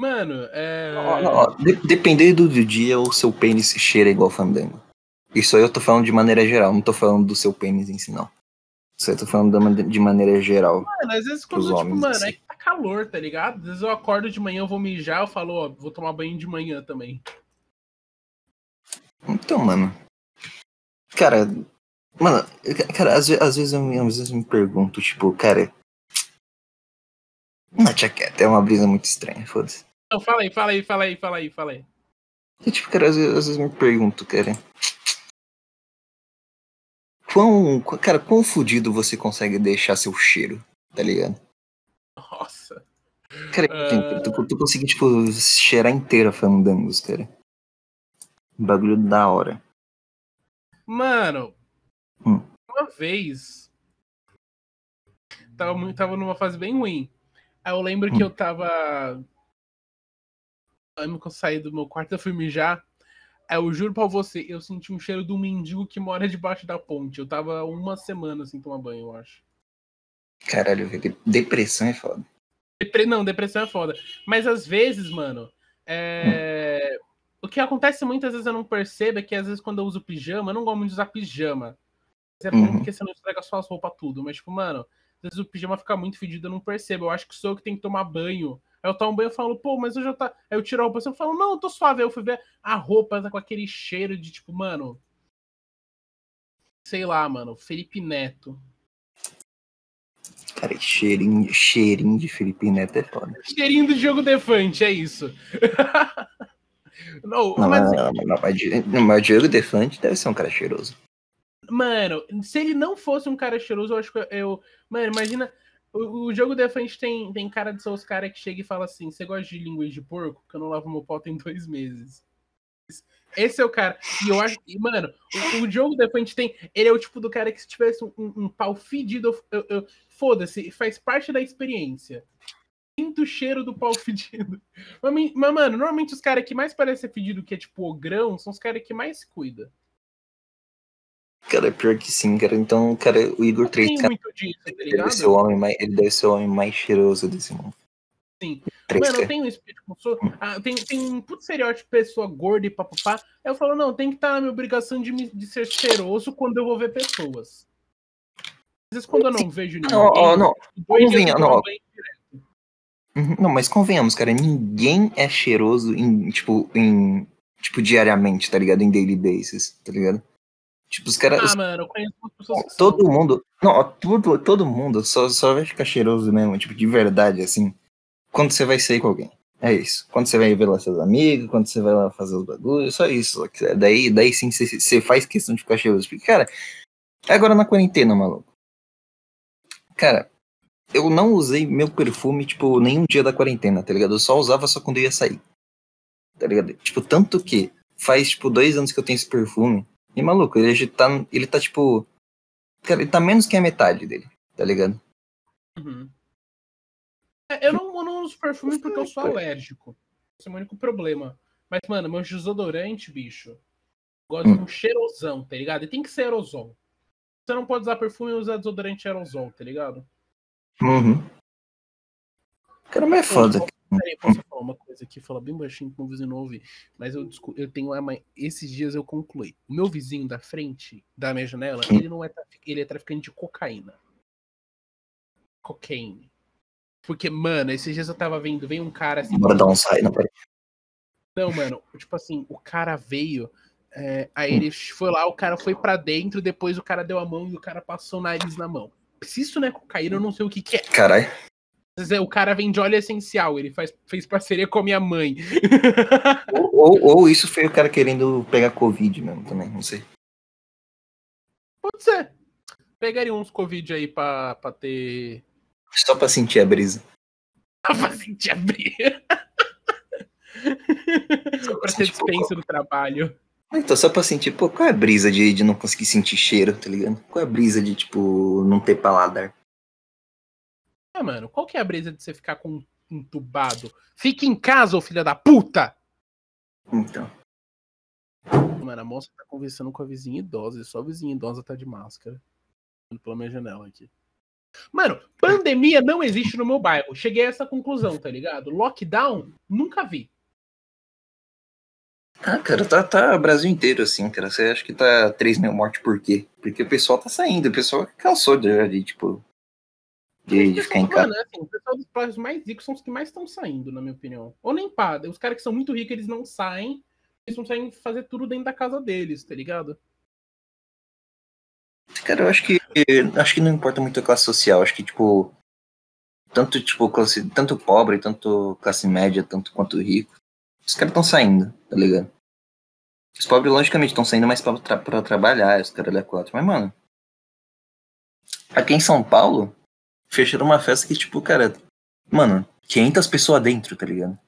[SPEAKER 1] Mano, é.
[SPEAKER 2] Ó, ó, de- dependendo do dia, o seu pênis cheira igual fandango. Isso aí eu tô falando de maneira geral, não tô falando do seu pênis em si, não. Isso aí eu tô falando de maneira geral.
[SPEAKER 1] Mano, às vezes quando, tipo, mano,
[SPEAKER 2] assim.
[SPEAKER 1] é que tá calor, tá ligado? Às vezes eu acordo de manhã, eu vou mijar, eu falo, ó, vou tomar banho de manhã também.
[SPEAKER 2] Então, mano. Cara. Mano, cara, às, às vezes eu, às vezes eu me pergunto, tipo, cara. Uma jaqueta é uma brisa muito estranha, foda-se.
[SPEAKER 1] Não, fala aí, fala aí, fala aí, fala aí, fala aí.
[SPEAKER 2] Tipo, cara, às vezes, às vezes me pergunto, cara. Quão, cara, quão fudido você consegue deixar seu cheiro, tá ligado?
[SPEAKER 1] Nossa.
[SPEAKER 2] Cara, uh... tu, tu consegui, tipo, cheirar inteira fandangos, cara. bagulho da hora.
[SPEAKER 1] Mano,
[SPEAKER 2] hum.
[SPEAKER 1] uma vez. Tava, tava numa fase bem ruim. Aí eu lembro hum. que eu tava. Eu lembro que eu saí do meu quarto, eu fui mijar. Aí eu juro pra você, eu senti um cheiro do mendigo que mora debaixo da ponte. Eu tava uma semana sem tomar banho, eu acho.
[SPEAKER 2] Caralho, depressão é foda.
[SPEAKER 1] Depre... Não, depressão é foda. Mas às vezes, mano, é... hum. o que acontece muitas vezes eu não percebo é que às vezes quando eu uso pijama, eu não gosto muito de usar pijama. É bom uhum. porque você não estraga suas roupas tudo. Mas, tipo, mano, às vezes o pijama fica muito fedido, eu não percebo. Eu acho que sou eu que tenho que tomar banho. Aí eu tomo banho e falo, pô, mas eu já tá. Aí eu tiro a roupa assim, eu falo, não, eu tô suave. Aí eu fui ver a roupa tá com aquele cheiro de, tipo, mano. Sei lá, mano, Felipe Neto.
[SPEAKER 2] Cara, cheirinho, cheirinho de Felipe Neto é foda.
[SPEAKER 1] Cheirinho do jogo Defante, é isso.
[SPEAKER 2] não, não, mas... Não, não, mas, mas o Diogo Defante deve ser um cara cheiroso.
[SPEAKER 1] Mano, se ele não fosse um cara cheiroso, eu acho que eu. Mano, imagina. O, o jogo Defante tem, tem cara de ser os caras que chega e fala assim: Você gosta de linguiça de porco? Que eu não lavo meu pau tem dois meses. Esse é o cara. E eu acho mano, o, o jogo Defante tem. Ele é o tipo do cara que se tivesse um, um pau fedido, eu, eu, foda-se, faz parte da experiência. Sinto o cheiro do pau fedido. Mas, mas mano, normalmente os caras que mais parecem fedido, que é tipo o grão, são os caras que mais se cuidam.
[SPEAKER 2] Cara, pior que sim, cara. Então, cara, o Igor 3 cara, disso, tá ele, deve ser o homem mais, ele deve ser o homem mais cheiroso desse mundo.
[SPEAKER 1] Sim. 3, Mano, eu tenho isso, tipo, sou, ah, tem, tem um puto estereótipo de pessoa gorda e papapá. Aí eu falo, não, tem que estar tá na minha obrigação de, me, de ser cheiroso quando eu vou ver pessoas. Às vezes quando eu não vejo ninguém. Não,
[SPEAKER 2] oh, não. Convenha, não. Não, mas convenhamos, cara, ninguém é cheiroso em, tipo, em, tipo, diariamente, tá ligado? Em daily basis, tá ligado? Tipo, os caras.
[SPEAKER 1] Ah, mano, eu conheço pessoas que
[SPEAKER 2] Todo são. mundo. Não, todo, todo mundo só, só vai ficar cheiroso mesmo, tipo, de verdade, assim. Quando você vai sair com alguém. É isso. Quando você vai ver lá seus amigos, quando você vai lá fazer os bagulhos, só isso. Daí, daí sim você, você faz questão de ficar cheiroso. Porque, cara, agora na quarentena, maluco. Cara, eu não usei meu perfume, tipo, nenhum dia da quarentena, tá ligado? Eu só usava só quando eu ia sair. Tá ligado? Tipo, tanto que faz, tipo, dois anos que eu tenho esse perfume. E maluco, ele tá, ele tá tipo. Ele tá menos que a metade dele, tá ligado?
[SPEAKER 1] Uhum. É, eu, não, eu não uso perfume porque eu sou alérgico. Esse é o único problema. Mas, mano, meu desodorante, bicho, gosta hum. de um cheirosão, tá ligado? E tem que ser aerosol. Você não pode usar perfume e usar desodorante aerosol, tá ligado?
[SPEAKER 2] Uhum. Cara, mas é foda.
[SPEAKER 1] Peraí, posso falar uma coisa aqui, falar bem baixinho com o vizinho não ouvir. Mas eu, eu tenho uma. Esses dias eu concluí. O meu vizinho da frente, da minha janela, ele não é ele é traficante de cocaína. Cocaine. Porque, mano, esses dias eu tava vendo, veio um cara assim.
[SPEAKER 2] Bora dar um sai, não, peraí.
[SPEAKER 1] Não, mano, tipo assim, o cara veio. É, aí ele foi lá, o cara foi para dentro, depois o cara deu a mão e o cara passou o nariz na mão. Se isso não é cocaína, eu não sei o que, que é.
[SPEAKER 2] Caralho
[SPEAKER 1] o cara vende óleo essencial, ele faz, fez parceria com a minha mãe.
[SPEAKER 2] ou, ou, ou, isso foi o cara querendo pegar Covid mesmo também, não sei.
[SPEAKER 1] Pode ser. Pegaria uns Covid aí pra, pra ter.
[SPEAKER 2] Só pra sentir a brisa.
[SPEAKER 1] Só pra sentir a brisa. Só pra ter dispensa do trabalho.
[SPEAKER 2] Então, só pra sentir, pô, qual é a brisa de, de não conseguir sentir cheiro, tá ligado? Qual é a brisa de, tipo, não ter paladar?
[SPEAKER 1] Ah, mano, qual que é a brisa de você ficar com entubado? Fique em casa, ô filha da puta!
[SPEAKER 2] Então.
[SPEAKER 1] Mano, a moça tá conversando com a vizinha idosa, e só a vizinha idosa tá de máscara. Pela minha janela aqui. Mano, pandemia não existe no meu bairro. Cheguei a essa conclusão, tá ligado? Lockdown, nunca vi.
[SPEAKER 2] Ah, cara, tá, tá Brasil inteiro assim, cara. Você acha que tá 3 mil mortes por quê? Porque o pessoal tá saindo, o pessoal cansou de, de tipo, de, de ficar em casa. Mano,
[SPEAKER 1] assim, o pessoal dos mais ricos são os que mais estão saindo, na minha opinião. Ou nem pá, os caras que são muito ricos, eles não saem, eles não saem fazer tudo dentro da casa deles, tá ligado?
[SPEAKER 2] Cara, eu acho que acho que não importa muito a classe social, acho que tipo tanto tipo classe, tanto pobre, tanto classe média, tanto quanto rico, os caras estão saindo, tá ligado? Os pobres, logicamente, estão saindo mais pra, tra trabalhar, os caras da quatro. Mas, mano, aqui em São Paulo, fecharam uma festa que, tipo, cara, mano, 500 pessoas dentro, tá ligado?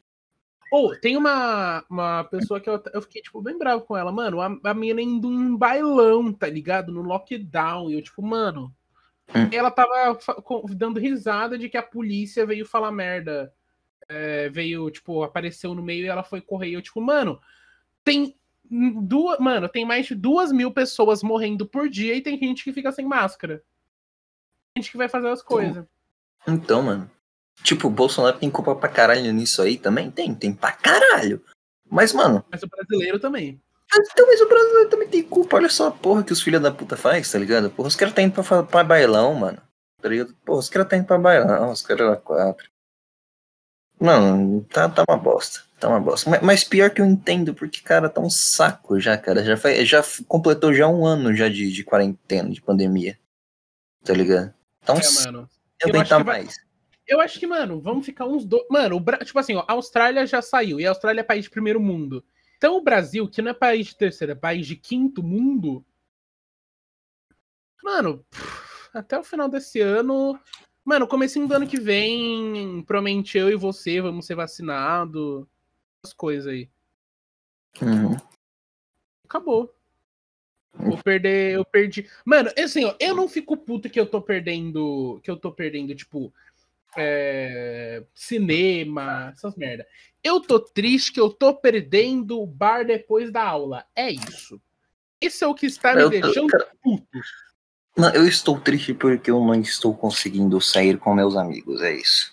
[SPEAKER 1] Ou, oh, tem uma, uma pessoa que eu, eu fiquei, tipo, bem bravo com ela. Mano, a, a menina indo em bailão, tá ligado? No lockdown. E eu, tipo, mano. Hum. Ela tava dando risada de que a polícia veio falar merda. É, veio, tipo, apareceu no meio e ela foi correr. E eu, tipo, mano, tem duas. Mano, tem mais de duas mil pessoas morrendo por dia e tem gente que fica sem máscara. Gente que vai fazer as coisas.
[SPEAKER 2] Então, mano. Tipo, o Bolsonaro tem culpa pra caralho nisso aí também? Tem, tem pra caralho. Mas, mano.
[SPEAKER 1] Mas o brasileiro também.
[SPEAKER 2] Então, mas o brasileiro também tem culpa. Olha só a porra que os filhos da puta faz, tá ligado? Porra, os caras tá indo pra, pra bailão, mano. Tá ligado? Porra, os caras tá indo pra bailão, os caras lá quatro. Mano, tá, tá uma bosta. Tá uma bosta. Mas, mas, pior que eu entendo, porque, cara, tá um saco já, cara. Já, faz, já completou já um ano já de, de quarentena, de pandemia. Tá ligado? Um
[SPEAKER 1] é, mano. Eu aguentar mais. Vai eu acho que, mano, vamos ficar uns dois. Mano, o Bra... tipo assim, ó, a Austrália já saiu, e a Austrália é país de primeiro mundo. Então o Brasil, que não é país de terceiro, é país de quinto mundo. Mano, até o final desse ano. Mano, comecinho do ano que vem, provavelmente eu e você vamos ser vacinados. As coisas aí.
[SPEAKER 2] Uhum.
[SPEAKER 1] Acabou. Vou perder, eu perdi. Mano, assim, ó, eu não fico puto que eu tô perdendo. Que eu tô perdendo, tipo, é, cinema, essas merda. Eu tô triste que eu tô perdendo o bar depois da aula. É isso. Isso é o que está me eu deixando tô, puto.
[SPEAKER 2] Não, eu estou triste porque eu não estou conseguindo sair com meus amigos, é isso.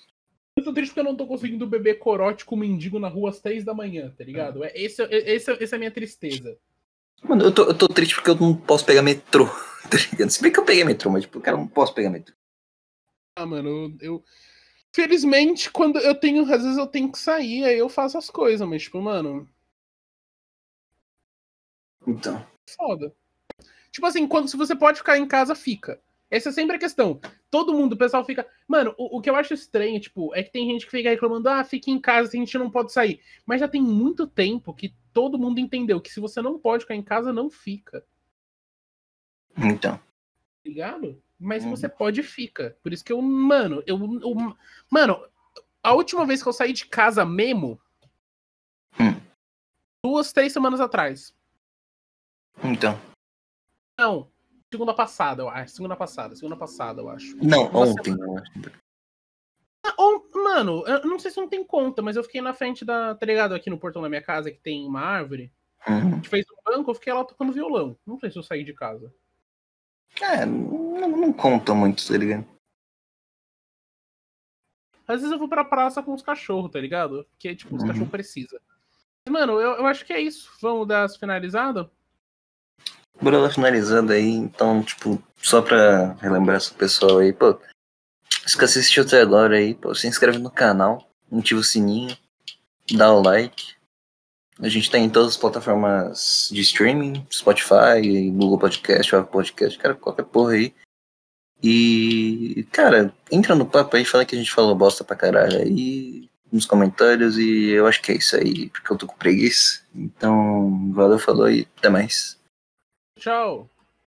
[SPEAKER 1] Eu tô triste porque eu não tô conseguindo beber corote com mendigo na rua às três da manhã, tá ligado? É, esse, esse, essa é a minha tristeza.
[SPEAKER 2] Mano, eu tô, eu tô triste porque eu não posso pegar metrô, tá ligado? Se bem que eu peguei metrô, mas tipo, cara, eu não posso pegar metrô.
[SPEAKER 1] Ah, mano, eu, Felizmente, quando eu tenho. Às vezes eu tenho que sair, aí eu faço as coisas, mas, tipo, mano.
[SPEAKER 2] Então.
[SPEAKER 1] Foda. Tipo assim, quando, se você pode ficar em casa, fica. Essa é sempre a questão. Todo mundo, o pessoal fica. Mano, o, o, que eu acho estranho, tipo, é que tem gente que fica reclamando, ah, fica em casa, a gente não pode sair. Mas já tem muito tempo que todo mundo entendeu que se você não pode ficar em casa, não fica.
[SPEAKER 2] Então.
[SPEAKER 1] Ligado? Mas uhum. você pode fica. Por isso que eu, mano, eu, eu, Mano, a última vez que eu saí de casa mesmo.
[SPEAKER 2] Hum.
[SPEAKER 1] Duas, três semanas atrás.
[SPEAKER 2] Então.
[SPEAKER 1] Não. Segunda passada, eu acho. Segunda passada, segunda passada, eu acho.
[SPEAKER 2] Não, uma ontem, eu acho.
[SPEAKER 1] Ah, mano, eu não sei se não tem conta, mas eu fiquei na frente da. Tá ligado? Aqui no portão da minha casa que tem uma árvore.
[SPEAKER 2] Uhum. A
[SPEAKER 1] gente fez um banco, eu fiquei lá tocando violão. Não sei se eu saí de casa.
[SPEAKER 2] É, não, não conta muito, tá ligado?
[SPEAKER 1] Às vezes eu vou pra praça com os cachorros, tá ligado? Porque, tipo, os uhum. cachorros precisam. Mano, eu, eu acho que é isso. Vamos dar as finalizadas?
[SPEAKER 2] Bora dar finalizando aí, então, tipo, só pra relembrar esse pessoal aí, pô. Se você assistiu até agora aí, pô, se inscreve no canal, ativa o sininho, dá o like. A gente tá em todas as plataformas de streaming, Spotify, Google Podcast, Apple Podcast, cara, qualquer porra aí. E, cara, entra no papo aí, fala que a gente falou bosta pra caralho aí nos comentários e eu acho que é isso aí, porque eu tô com preguiça. Então, valeu, falou e até mais.
[SPEAKER 1] Tchau.